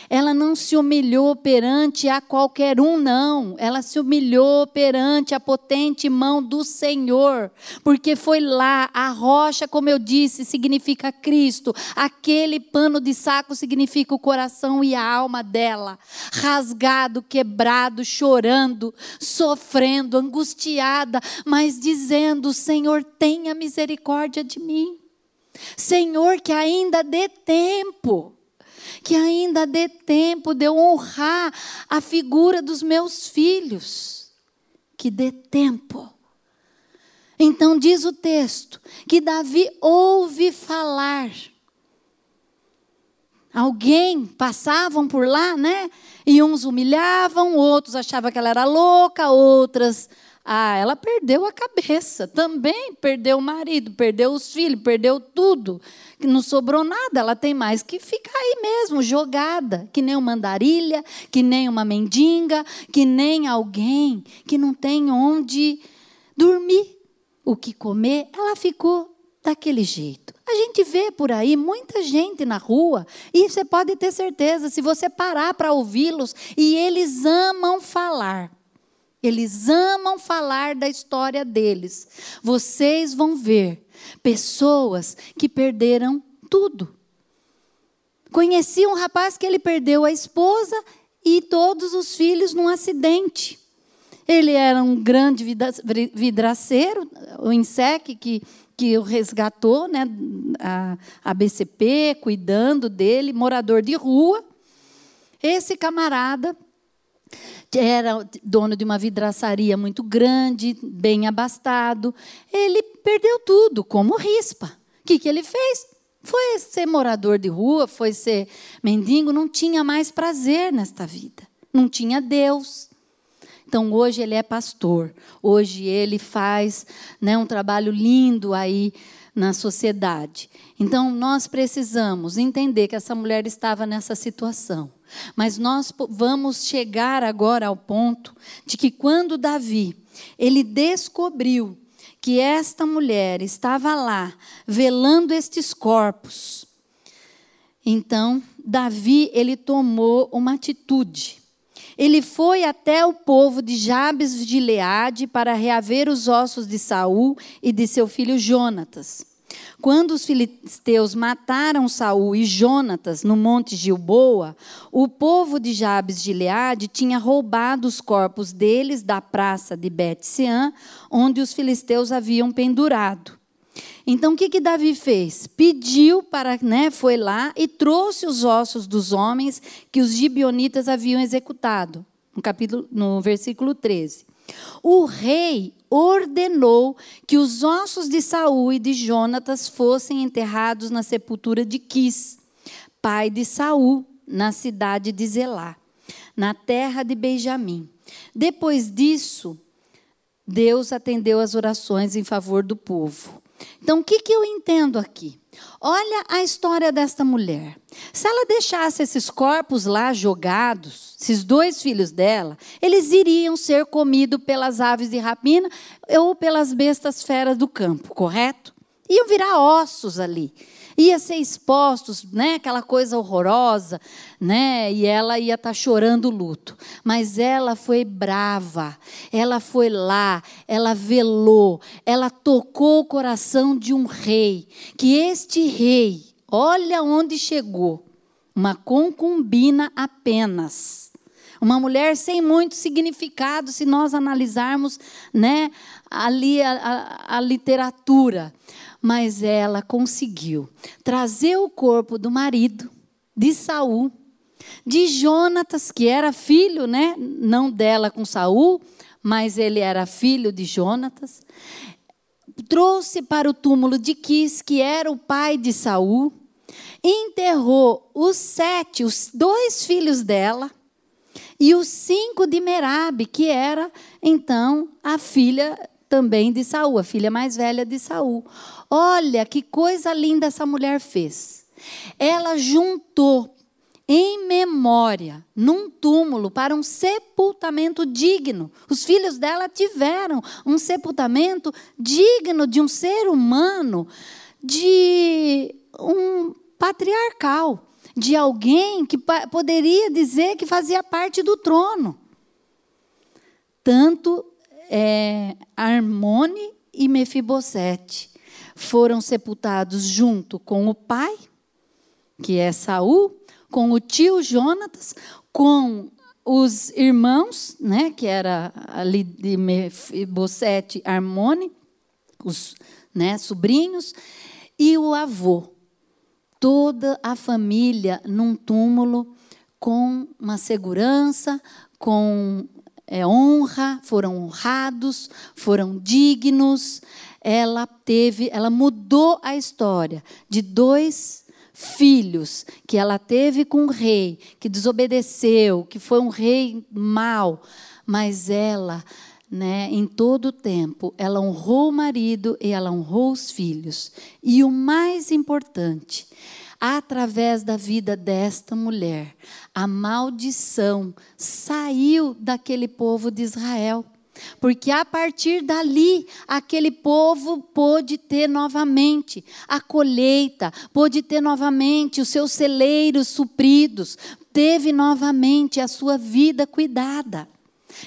Speaker 1: ela não se humilhou perante a qualquer um, não. Ela se humilhou perante a potente mão do Senhor. Porque foi lá, a rocha, como eu disse, significa Cristo. Aquele pano de saco significa o coração e a alma dela. Rasgado, quebrado, chorando, sofrendo, angustiada, mas dizendo: Senhor, tenha misericórdia de mim. Senhor, que ainda dê tempo que ainda dê tempo de eu honrar a figura dos meus filhos. Que dê tempo. Então diz o texto que Davi ouve falar. Alguém passavam por lá, né? E uns humilhavam, outros achavam que ela era louca, outras ah, ela perdeu a cabeça, também perdeu o marido, perdeu os filhos, perdeu tudo. Não sobrou nada, ela tem mais que ficar aí mesmo, jogada, que nem uma andarilha, que nem uma mendiga, que nem alguém que não tem onde dormir, o que comer. Ela ficou daquele jeito. A gente vê por aí muita gente na rua, e você pode ter certeza, se você parar para ouvi-los, e eles amam falar. Eles amam falar da história deles. Vocês vão ver pessoas que perderam tudo. Conheci um rapaz que ele perdeu a esposa e todos os filhos num acidente. Ele era um grande vidraceiro, o INSEC, que, que o resgatou, né, a, a BCP, cuidando dele, morador de rua. Esse camarada era dono de uma vidraçaria muito grande, bem abastado. Ele perdeu tudo, como rispa. O que, que ele fez? Foi ser morador de rua, foi ser mendigo, não tinha mais prazer nesta vida. Não tinha Deus. Então hoje ele é pastor. Hoje ele faz né, um trabalho lindo aí na sociedade. Então nós precisamos entender que essa mulher estava nessa situação. Mas nós vamos chegar agora ao ponto de que quando Davi, ele descobriu que esta mulher estava lá velando estes corpos, então Davi, ele tomou uma atitude. Ele foi até o povo de Jabes de Gileade para reaver os ossos de Saul e de seu filho Jonatas. Quando os filisteus mataram Saul e Jonatas no monte Gilboa, o povo de Jabes de Gileade tinha roubado os corpos deles da praça de Bet-Sean, onde os filisteus haviam pendurado. Então o que que Davi fez? Pediu para, né, foi lá e trouxe os ossos dos homens que os gibionitas haviam executado. No capítulo no versículo 13. O rei ordenou que os ossos de Saul e de Jonatas fossem enterrados na sepultura de Quis, pai de Saul, na cidade de Zelá, na terra de Benjamim. Depois disso, Deus atendeu as orações em favor do povo. Então, o que, que eu entendo aqui? Olha a história desta mulher. Se ela deixasse esses corpos lá jogados, esses dois filhos dela, eles iriam ser comidos pelas aves de rapina ou pelas bestas feras do campo, correto? Iam virar ossos ali ia ser expostos, né, aquela coisa horrorosa, né, e ela ia estar tá chorando luto. Mas ela foi brava, ela foi lá, ela velou, ela tocou o coração de um rei, que este rei, olha onde chegou, uma concubina apenas. Uma mulher sem muito significado, se nós analisarmos né, ali a, a, a literatura mas ela conseguiu trazer o corpo do marido de Saul, de Jonatas, que era filho, né, não dela com Saul, mas ele era filho de Jonatas. Trouxe para o túmulo de Quis, que era o pai de Saul, enterrou os sete, os dois filhos dela, e os cinco de Merabe, que era então a filha também de Saul, a filha mais velha de Saul. Olha que coisa linda essa mulher fez. Ela juntou em memória, num túmulo, para um sepultamento digno. Os filhos dela tiveram um sepultamento digno de um ser humano, de um patriarcal, de alguém que poderia dizer que fazia parte do trono. Tanto é, Armone e Mefibosete foram sepultados junto com o pai, que é Saul, com o tio Jonatas, com os irmãos, né, que era ali de Mefibosete, Armone, os né, sobrinhos, e o avô. Toda a família num túmulo com uma segurança, com é, honra, foram honrados, foram dignos. Ela teve, ela mudou a história de dois filhos que ela teve com um rei que desobedeceu, que foi um rei mau, mas ela, né, em todo o tempo, ela honrou o marido e ela honrou os filhos. E o mais importante, através da vida desta mulher, a maldição saiu daquele povo de Israel. Porque a partir dali, aquele povo pôde ter novamente a colheita, pôde ter novamente os seus celeiros supridos, teve novamente a sua vida cuidada.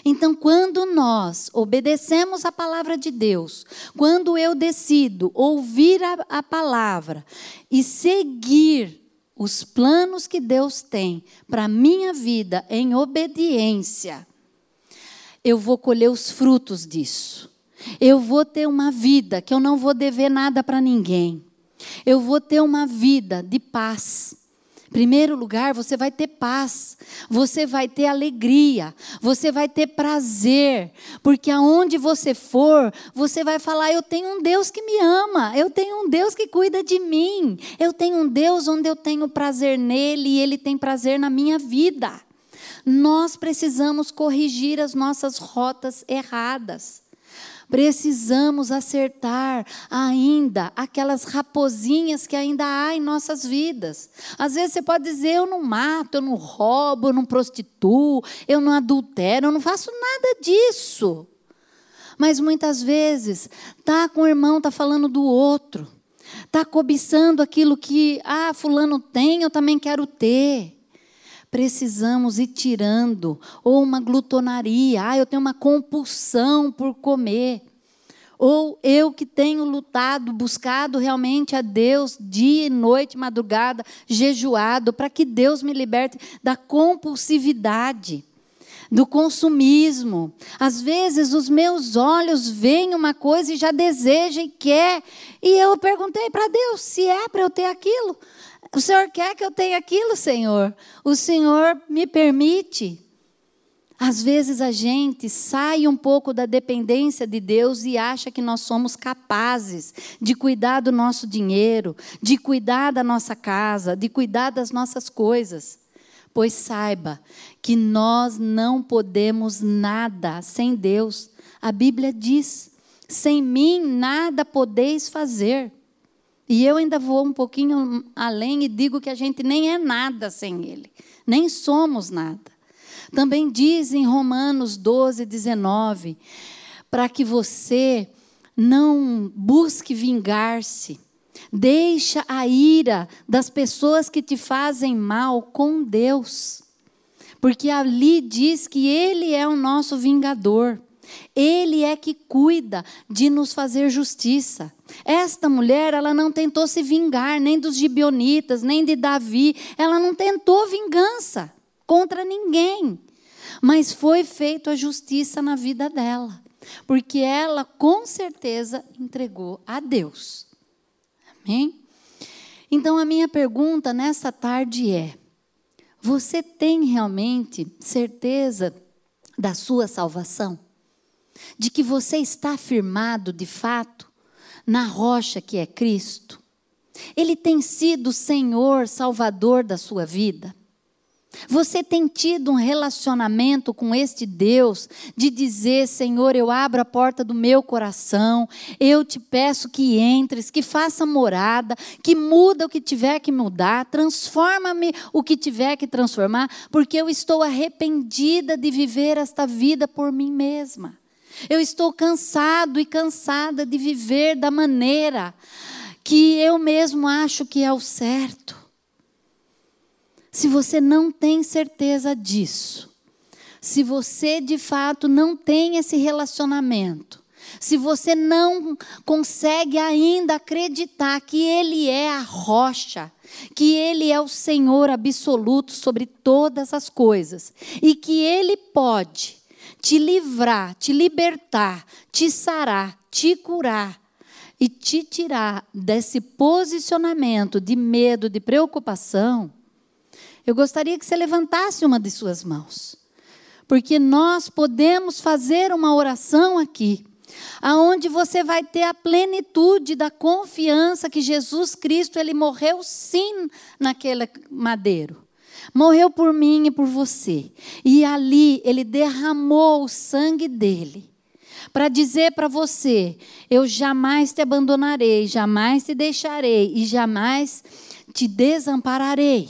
Speaker 1: Então, quando nós obedecemos a palavra de Deus, quando eu decido ouvir a, a palavra e seguir os planos que Deus tem para a minha vida em obediência, eu vou colher os frutos disso. Eu vou ter uma vida que eu não vou dever nada para ninguém. Eu vou ter uma vida de paz. Primeiro lugar, você vai ter paz, você vai ter alegria, você vai ter prazer, porque aonde você for, você vai falar: Eu tenho um Deus que me ama, eu tenho um Deus que cuida de mim, eu tenho um Deus onde eu tenho prazer nele e ele tem prazer na minha vida. Nós precisamos corrigir as nossas rotas erradas. Precisamos acertar ainda aquelas raposinhas que ainda há em nossas vidas. Às vezes você pode dizer: eu não mato, eu não roubo, eu não prostituo, eu não adultero, eu não faço nada disso. Mas muitas vezes tá com o irmão, tá falando do outro, tá cobiçando aquilo que ah fulano tem, eu também quero ter precisamos ir tirando, ou uma glutonaria, ah, eu tenho uma compulsão por comer, Ou eu que tenho lutado, buscado realmente a Deus dia e noite, madrugada, jejuado, para que Deus me liberte da compulsividade, do consumismo. Às vezes os meus olhos veem uma coisa e já desejam e quer. E eu perguntei para Deus se é para eu ter aquilo. O Senhor quer que eu tenha aquilo, Senhor? O Senhor me permite? Às vezes a gente sai um pouco da dependência de Deus e acha que nós somos capazes de cuidar do nosso dinheiro, de cuidar da nossa casa, de cuidar das nossas coisas. Pois saiba que nós não podemos nada sem Deus. A Bíblia diz: sem mim nada podeis fazer. E eu ainda vou um pouquinho além e digo que a gente nem é nada sem Ele, nem somos nada. Também diz em Romanos 12, 19, para que você não busque vingar-se, deixa a ira das pessoas que te fazem mal com Deus. Porque ali diz que Ele é o nosso vingador. Ele é que cuida de nos fazer justiça. Esta mulher, ela não tentou se vingar nem dos gibionitas, nem de Davi. Ela não tentou vingança contra ninguém. Mas foi feita a justiça na vida dela, porque ela com certeza entregou a Deus. Amém? Então a minha pergunta nessa tarde é: você tem realmente certeza da sua salvação? De que você está firmado de fato na rocha que é Cristo? Ele tem sido Senhor, Salvador da sua vida? Você tem tido um relacionamento com este Deus de dizer: Senhor, eu abro a porta do meu coração, eu te peço que entres, que faça morada, que muda o que tiver que mudar, transforma-me o que tiver que transformar, porque eu estou arrependida de viver esta vida por mim mesma. Eu estou cansado e cansada de viver da maneira que eu mesmo acho que é o certo. Se você não tem certeza disso, se você de fato não tem esse relacionamento, se você não consegue ainda acreditar que Ele é a rocha, que Ele é o Senhor absoluto sobre todas as coisas e que Ele pode te livrar, te libertar, te sarar, te curar e te tirar desse posicionamento de medo, de preocupação, eu gostaria que você levantasse uma de suas mãos. Porque nós podemos fazer uma oração aqui, aonde você vai ter a plenitude da confiança que Jesus Cristo ele morreu sim naquele madeiro. Morreu por mim e por você. E ali ele derramou o sangue dele para dizer para você: eu jamais te abandonarei, jamais te deixarei e jamais te desampararei.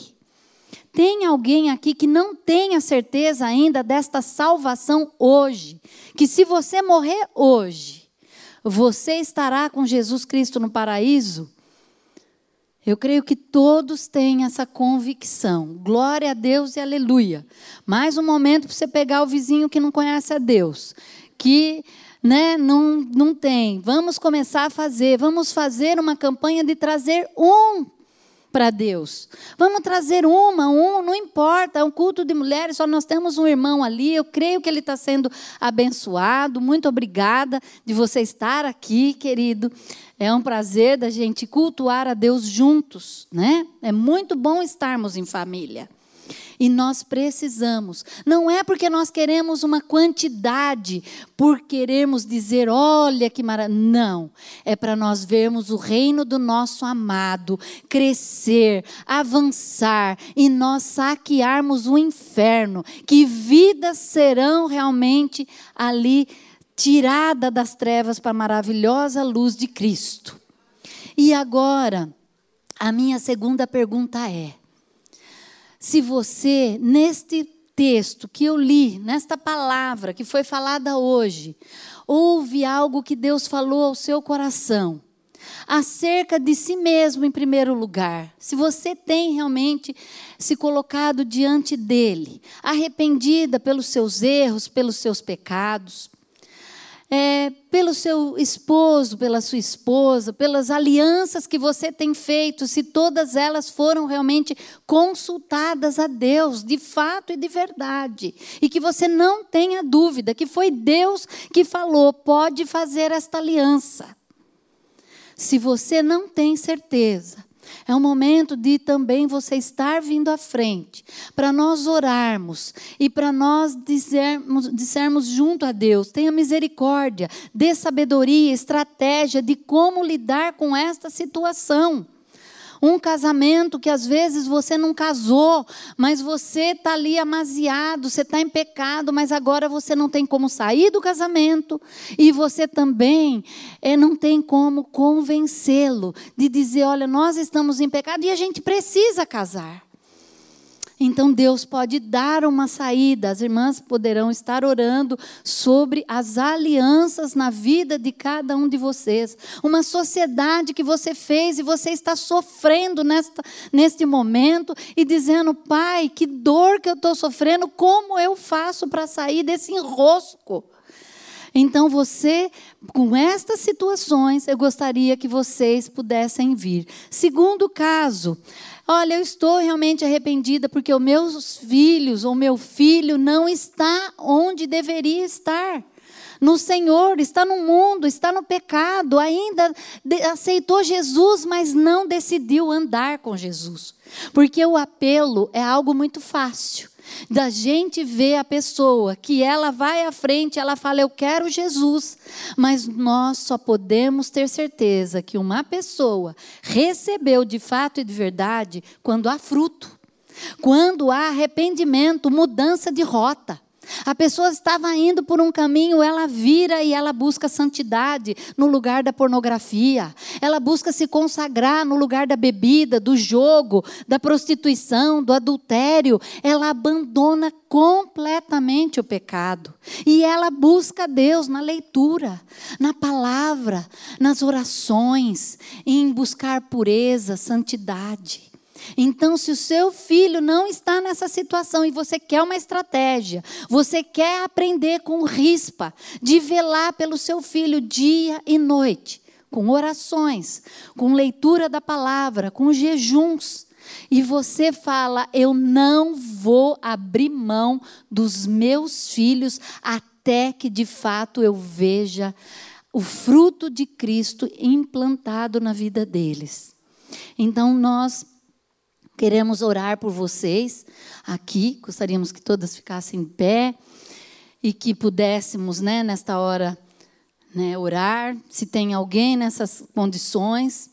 Speaker 1: Tem alguém aqui que não tenha certeza ainda desta salvação hoje? Que se você morrer hoje, você estará com Jesus Cristo no paraíso? Eu creio que todos têm essa convicção. Glória a Deus e aleluia. Mais um momento para você pegar o vizinho que não conhece a Deus, que né, não, não tem. Vamos começar a fazer. Vamos fazer uma campanha de trazer um para Deus. Vamos trazer uma, um, não importa, é um culto de mulheres, só nós temos um irmão ali, eu creio que ele está sendo abençoado. Muito obrigada de você estar aqui, querido. É um prazer da gente cultuar a Deus juntos, né? É muito bom estarmos em família. E nós precisamos. Não é porque nós queremos uma quantidade, por queremos dizer, olha que maravilha. Não. É para nós vermos o reino do nosso amado crescer, avançar e nós saquearmos o inferno. Que vidas serão realmente ali tirada das trevas para a maravilhosa luz de Cristo. E agora, a minha segunda pergunta é: se você, neste texto que eu li, nesta palavra que foi falada hoje, ouve algo que Deus falou ao seu coração, acerca de si mesmo em primeiro lugar, se você tem realmente se colocado diante dele, arrependida pelos seus erros, pelos seus pecados, é, pelo seu esposo, pela sua esposa, pelas alianças que você tem feito, se todas elas foram realmente consultadas a Deus, de fato e de verdade, e que você não tenha dúvida que foi Deus que falou, pode fazer esta aliança. Se você não tem certeza, é o momento de também você estar vindo à frente, para nós orarmos e para nós dizermos, dissermos junto a Deus: tenha misericórdia, dê sabedoria, estratégia de como lidar com esta situação. Um casamento que às vezes você não casou, mas você está ali amaziado, você está em pecado, mas agora você não tem como sair do casamento e você também é, não tem como convencê-lo de dizer: olha, nós estamos em pecado e a gente precisa casar. Então Deus pode dar uma saída. As irmãs poderão estar orando sobre as alianças na vida de cada um de vocês. Uma sociedade que você fez e você está sofrendo nesta, neste momento e dizendo: Pai, que dor que eu estou sofrendo, como eu faço para sair desse enrosco? Então, você, com estas situações, eu gostaria que vocês pudessem vir. Segundo caso, Olha, eu estou realmente arrependida porque os meus filhos ou meu filho não está onde deveria estar. No Senhor, está no mundo, está no pecado, ainda aceitou Jesus, mas não decidiu andar com Jesus. Porque o apelo é algo muito fácil da gente ver a pessoa que ela vai à frente, ela fala eu quero Jesus, mas nós só podemos ter certeza que uma pessoa recebeu de fato e de verdade quando há fruto, quando há arrependimento, mudança de rota. A pessoa estava indo por um caminho, ela vira e ela busca santidade no lugar da pornografia. Ela busca se consagrar no lugar da bebida, do jogo, da prostituição, do adultério. Ela abandona completamente o pecado. E ela busca Deus na leitura, na palavra, nas orações, em buscar pureza, santidade. Então, se o seu filho não está nessa situação e você quer uma estratégia, você quer aprender com rispa, de velar pelo seu filho dia e noite, com orações, com leitura da palavra, com jejuns, e você fala: Eu não vou abrir mão dos meus filhos até que de fato eu veja o fruto de Cristo implantado na vida deles. Então, nós Queremos orar por vocês aqui. Gostaríamos que todas ficassem em pé e que pudéssemos, né, nesta hora, né, orar. Se tem alguém nessas condições,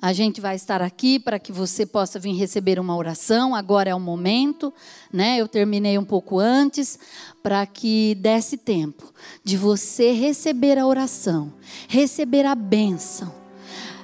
Speaker 1: a gente vai estar aqui para que você possa vir receber uma oração. Agora é o momento, né? Eu terminei um pouco antes para que desse tempo de você receber a oração, receber a bênção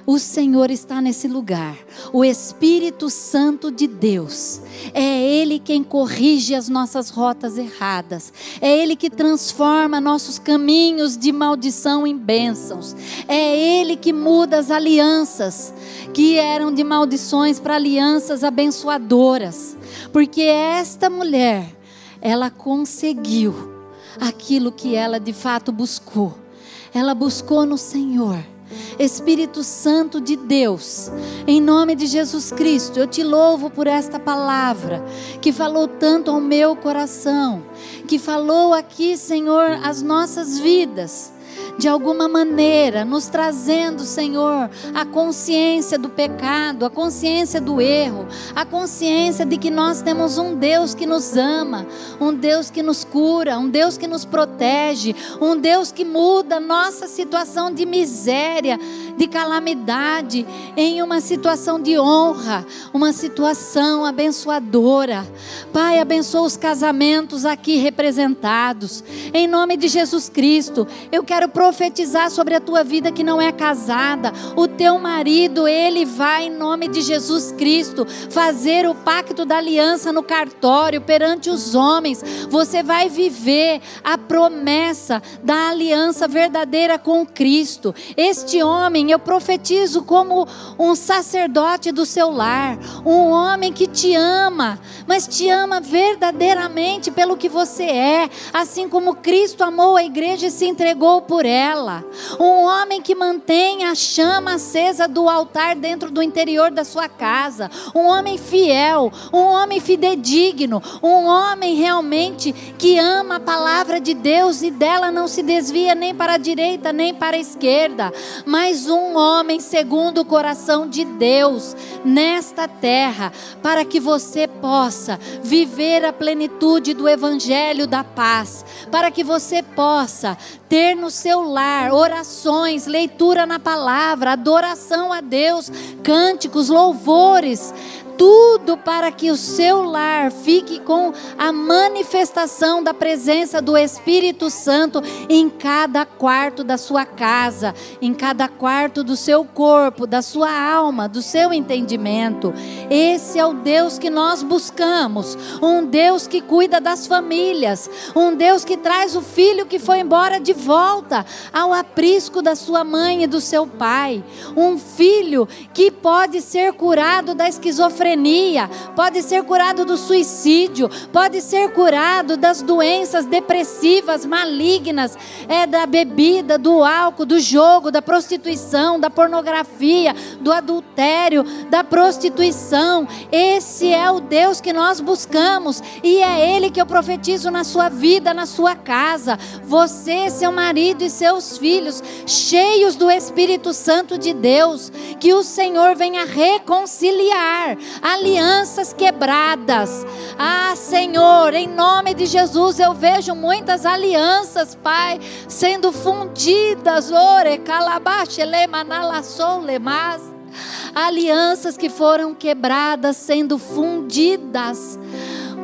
Speaker 1: o Senhor está nesse lugar. O Espírito Santo de Deus. É Ele quem corrige as nossas rotas erradas. É Ele que transforma nossos caminhos de maldição em bênçãos. É Ele que muda as alianças que eram de maldições para alianças abençoadoras. Porque esta mulher, ela conseguiu aquilo que ela de fato buscou. Ela buscou no Senhor Espírito Santo de Deus, em nome de Jesus Cristo, eu te louvo por esta palavra que falou tanto ao meu coração, que falou aqui, Senhor, as nossas vidas de alguma maneira, nos trazendo, Senhor, a consciência do pecado, a consciência do erro, a consciência de que nós temos um Deus que nos ama, um Deus que nos cura, um Deus que nos protege, um Deus que muda nossa situação de miséria, de calamidade, em uma situação de honra, uma situação abençoadora. Pai, abençoa os casamentos aqui representados. Em nome de Jesus Cristo, eu quero profetizar sobre a tua vida que não é casada. O teu marido, ele vai, em nome de Jesus Cristo, fazer o pacto da aliança no cartório perante os homens. Você vai viver a promessa da aliança verdadeira com Cristo. Este homem, eu profetizo como um sacerdote do seu lar, um homem que te ama, mas te ama verdadeiramente pelo que você é, assim como Cristo amou a igreja e se entregou por ela. Um homem que mantém a chama acesa do altar dentro do interior da sua casa, um homem fiel, um homem fidedigno, um homem realmente que ama a palavra de Deus e dela não se desvia nem para a direita nem para a esquerda, mas um homem segundo o coração de Deus nesta terra, para que você possa viver a plenitude do evangelho da paz, para que você possa ter no seu lar orações, leitura na palavra, adoração a Deus, cânticos, louvores, tudo para que o seu lar fique com a manifestação da presença do Espírito Santo em cada quarto da sua casa, em cada quarto do seu corpo, da sua alma, do seu entendimento. Esse é o Deus que nós buscamos, um Deus que cuida das famílias, um Deus que traz o filho que foi embora de volta ao aprisco da sua mãe e do seu pai, um filho que pode ser curado da esquizofrenia esquizofrenia, pode ser curado do suicídio, pode ser curado das doenças depressivas, malignas, é da bebida, do álcool, do jogo, da prostituição, da pornografia, do adultério, da prostituição. Esse é o Deus que nós buscamos e é ele que eu profetizo na sua vida, na sua casa. Você, seu marido e seus filhos, cheios do Espírito Santo de Deus, que o Senhor venha reconciliar alianças quebradas. Ah, Senhor, em nome de Jesus, eu vejo muitas alianças, Pai, sendo fundidas. Ore, calabaxe, lemanalassou, lemas. Alianças que foram quebradas, sendo fundidas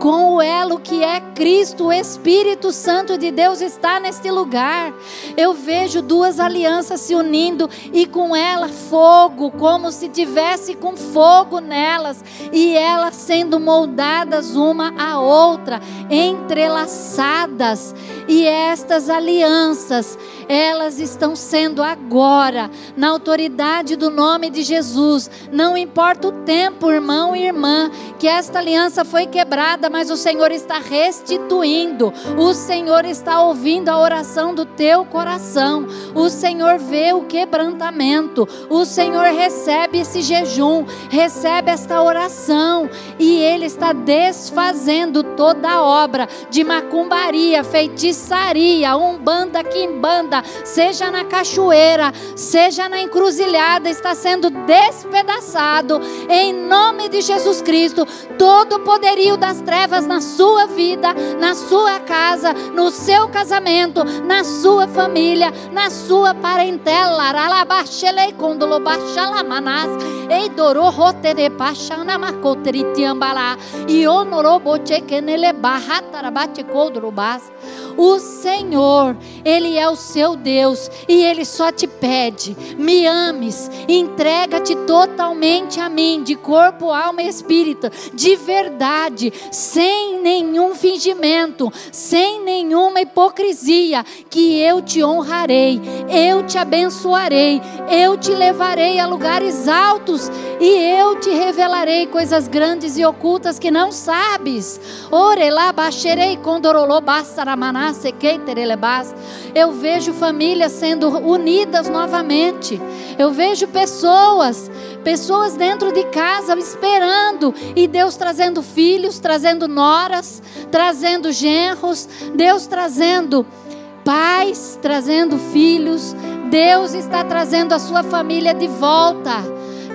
Speaker 1: com o elo que é Cristo, o Espírito Santo de Deus está neste lugar. Eu vejo duas alianças se unindo e com ela fogo, como se tivesse com fogo nelas, e elas sendo moldadas uma à outra, entrelaçadas. E estas alianças, elas estão sendo agora, na autoridade do nome de Jesus. Não importa o tempo, irmão e irmã, que esta aliança foi quebrada mas o Senhor está restituindo. O Senhor está ouvindo a oração do teu coração. O Senhor vê o quebrantamento. O Senhor recebe esse jejum, recebe esta oração e ele está desfazendo toda a obra de macumbaria, feitiçaria, umbanda, quimbanda, seja na cachoeira, seja na encruzilhada, está sendo despedaçado em nome de Jesus Cristo. Todo o poderio das trevas trevas na sua vida, na sua casa, no seu casamento, na sua família, na sua parentela. Eidoro. E kenele barratarabate. O Senhor, Ele é o seu Deus e Ele só te pede: me ames, entrega-te totalmente a mim, de corpo, alma e espírito, de verdade, sem nenhum fingimento, sem nenhuma hipocrisia, que eu te honrarei, eu te abençoarei, eu te levarei a lugares altos e eu te revelarei coisas grandes e ocultas que não sabes. Orelá baixerei condorolô bassaramaná eu vejo famílias sendo unidas novamente. Eu vejo pessoas, pessoas dentro de casa esperando e Deus trazendo filhos, trazendo noras, trazendo genros, Deus trazendo pais, trazendo filhos. Deus está trazendo a sua família de volta.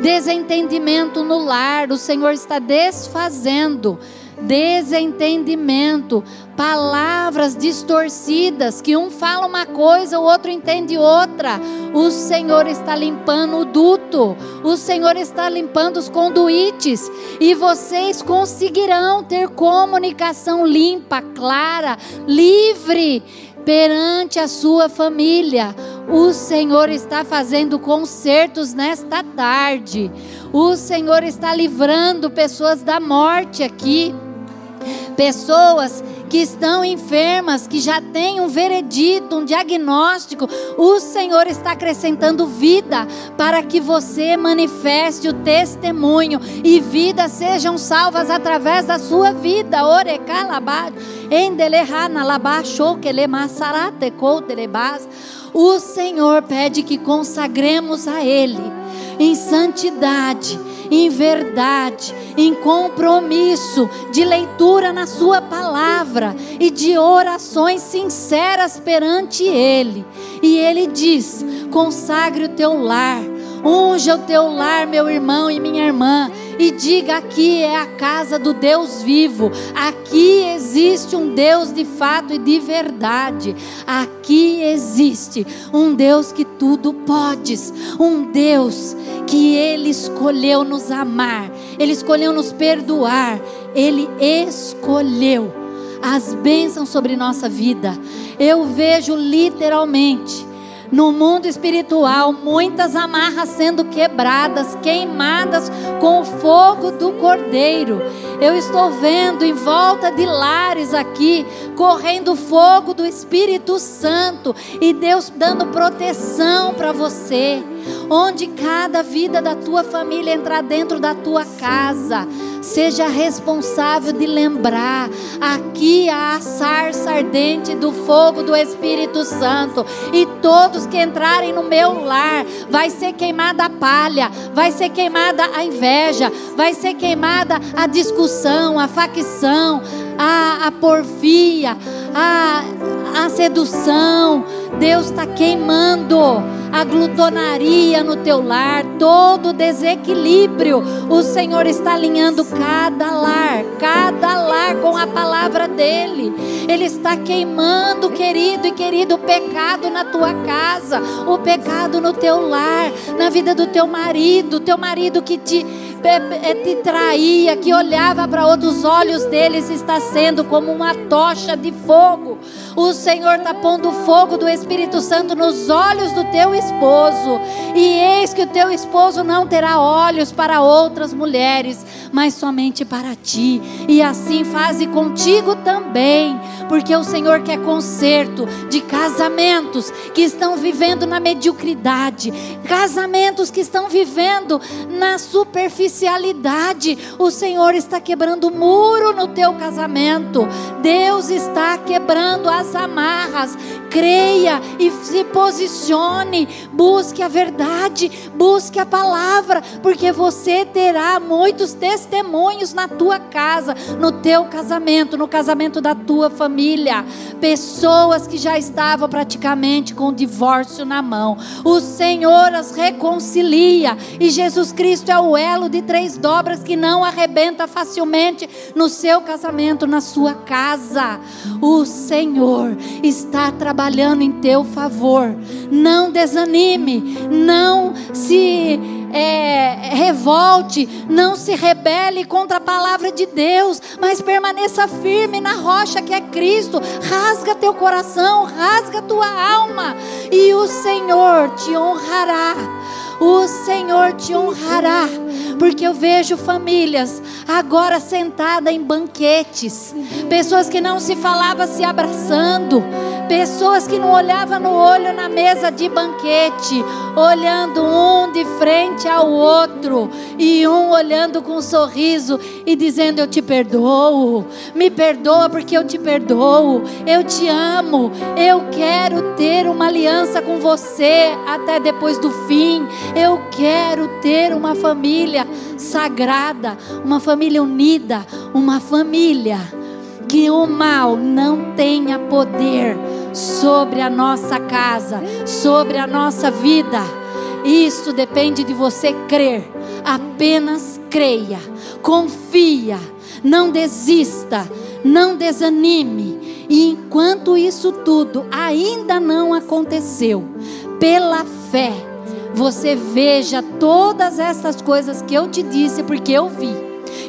Speaker 1: Desentendimento no lar, o Senhor está desfazendo desentendimento, palavras distorcidas, que um fala uma coisa, o outro entende outra. O Senhor está limpando o o Senhor está limpando os conduítes, e vocês conseguirão ter comunicação limpa, clara, livre perante a sua família. O Senhor está fazendo concertos nesta tarde. O Senhor está livrando pessoas da morte aqui pessoas que estão enfermas, que já têm um veredito, um diagnóstico, o Senhor está acrescentando vida para que você manifeste o testemunho e vidas sejam salvas através da sua vida. O Senhor pede que consagremos a Ele em santidade, em verdade, em compromisso de leitura na Sua palavra e de orações sinceras perante Ele. E Ele diz: consagre o teu lar, unja o teu lar, meu irmão e minha irmã e diga: aqui é a casa do Deus vivo, aqui existe um Deus de fato e de verdade, aqui existe um Deus que tudo podes, um Deus que Ele escolheu nos amar, Ele escolheu nos perdoar, Ele escolheu as bênçãos sobre nossa vida. Eu vejo literalmente no mundo espiritual, muitas amarras sendo quebradas, queimadas com o fogo do Cordeiro. Eu estou vendo em volta de lares aqui, correndo fogo do Espírito Santo e Deus dando proteção para você. Onde cada vida da tua família entrar dentro da tua casa, seja responsável de lembrar: aqui a sarça ardente do fogo do Espírito Santo, e todos que entrarem no meu lar, vai ser queimada a palha, vai ser queimada a inveja, vai ser queimada a discussão, a facção, a, a porfia, a, a sedução. Deus está queimando a glutonaria no teu lar, todo desequilíbrio. O Senhor está alinhando cada lar, cada lar com a palavra dEle. Ele está queimando, querido e querido, o pecado na tua casa, o pecado no teu lar, na vida do teu marido, teu marido que te te traía, que olhava para outros olhos deles, está sendo como uma tocha de fogo. O Senhor está pondo fogo do Espírito Santo nos olhos do teu esposo. E eis que o teu esposo não terá olhos para outras mulheres, mas somente para ti. E assim faze contigo também, porque o Senhor quer conserto de casamentos que estão vivendo na mediocridade, casamentos que estão vivendo na superficialidade. O Senhor está quebrando muro no teu casamento. Deus está quebrando as amarras. Creia e se posicione. Busque a verdade, busque a palavra, porque você terá muitos testemunhos na tua casa, no teu casamento, no casamento da tua família. Pessoas que já estavam praticamente com o divórcio na mão. O Senhor as reconcilia e Jesus Cristo é o elo de três dobras que não arrebenta facilmente no seu casamento, na sua casa. O Senhor está trabalhando em teu favor. Não desanime, não se é, revolte, não se rebele contra a palavra de Deus, mas permaneça firme na rocha que é Cristo. Rasga teu coração, rasga tua alma, e o Senhor te honrará. O Senhor te honrará, porque eu vejo famílias agora sentadas em banquetes, pessoas que não se falavam se abraçando, pessoas que não olhavam no olho na mesa de banquete, olhando um de frente ao outro, e um olhando com um sorriso e dizendo: Eu te perdoo, me perdoa porque eu te perdoo, eu te amo, eu quero ter uma aliança com você até depois do fim. Eu quero ter uma família sagrada, uma família unida, uma família que o mal não tenha poder sobre a nossa casa, sobre a nossa vida. Isso depende de você crer. Apenas creia, confia, não desista, não desanime. E enquanto isso tudo ainda não aconteceu, pela fé, você veja todas essas coisas que eu te disse, porque eu vi.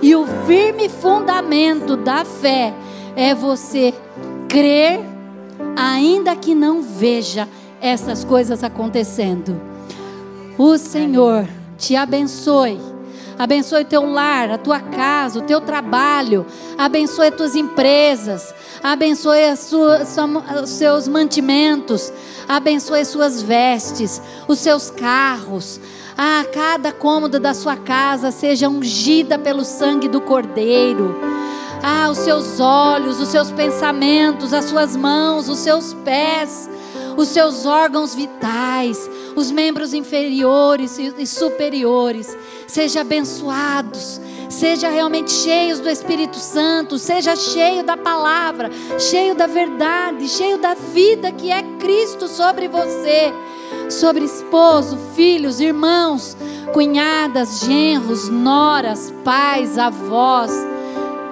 Speaker 1: E o firme fundamento da fé é você crer, ainda que não veja essas coisas acontecendo. O Senhor te abençoe abençoe teu lar, a tua casa, o teu trabalho, abençoe as tuas empresas, abençoe os seus mantimentos, abençoe as suas vestes, os seus carros. Ah, cada cômoda da sua casa seja ungida pelo sangue do Cordeiro. Ah, os seus olhos, os seus pensamentos, as suas mãos, os seus pés, os seus órgãos vitais, os membros inferiores e superiores, sejam abençoados, seja realmente cheios do Espírito Santo, seja cheio da palavra, cheio da verdade, cheio da vida que é Cristo sobre você, sobre esposo, filhos, irmãos, cunhadas, genros, noras, pais, avós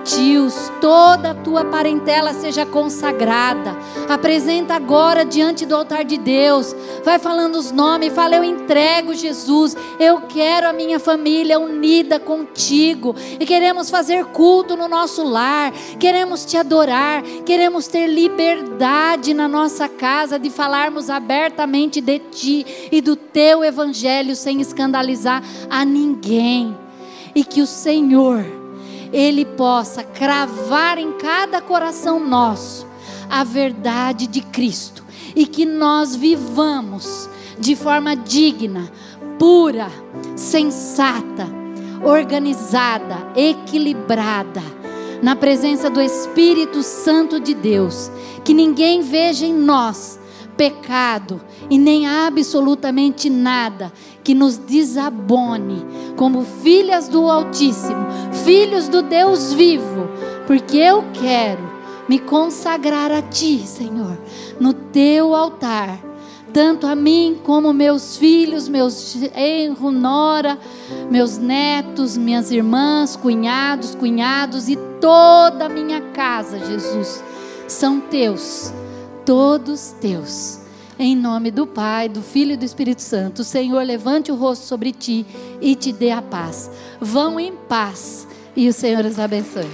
Speaker 1: tios, toda a tua parentela seja consagrada. Apresenta agora diante do altar de Deus. Vai falando os nomes, fala: Eu entrego Jesus. Eu quero a minha família unida contigo. E queremos fazer culto no nosso lar. Queremos te adorar. Queremos ter liberdade na nossa casa de falarmos abertamente de ti e do teu evangelho sem escandalizar a ninguém. E que o Senhor ele possa cravar em cada coração nosso a verdade de Cristo e que nós vivamos de forma digna, pura, sensata, organizada, equilibrada, na presença do Espírito Santo de Deus, que ninguém veja em nós pecado e nem absolutamente nada que nos desabone como filhas do Altíssimo, filhos do Deus vivo, porque eu quero me consagrar a Ti, Senhor, no Teu altar, tanto a mim como meus filhos, meus genro, nora, meus netos, minhas irmãs, cunhados, cunhados e toda a minha casa, Jesus, são Teus todos teus. Em nome do Pai, do Filho e do Espírito Santo, o Senhor levante o rosto sobre ti e te dê a paz. Vão em paz e o Senhor os abençoe.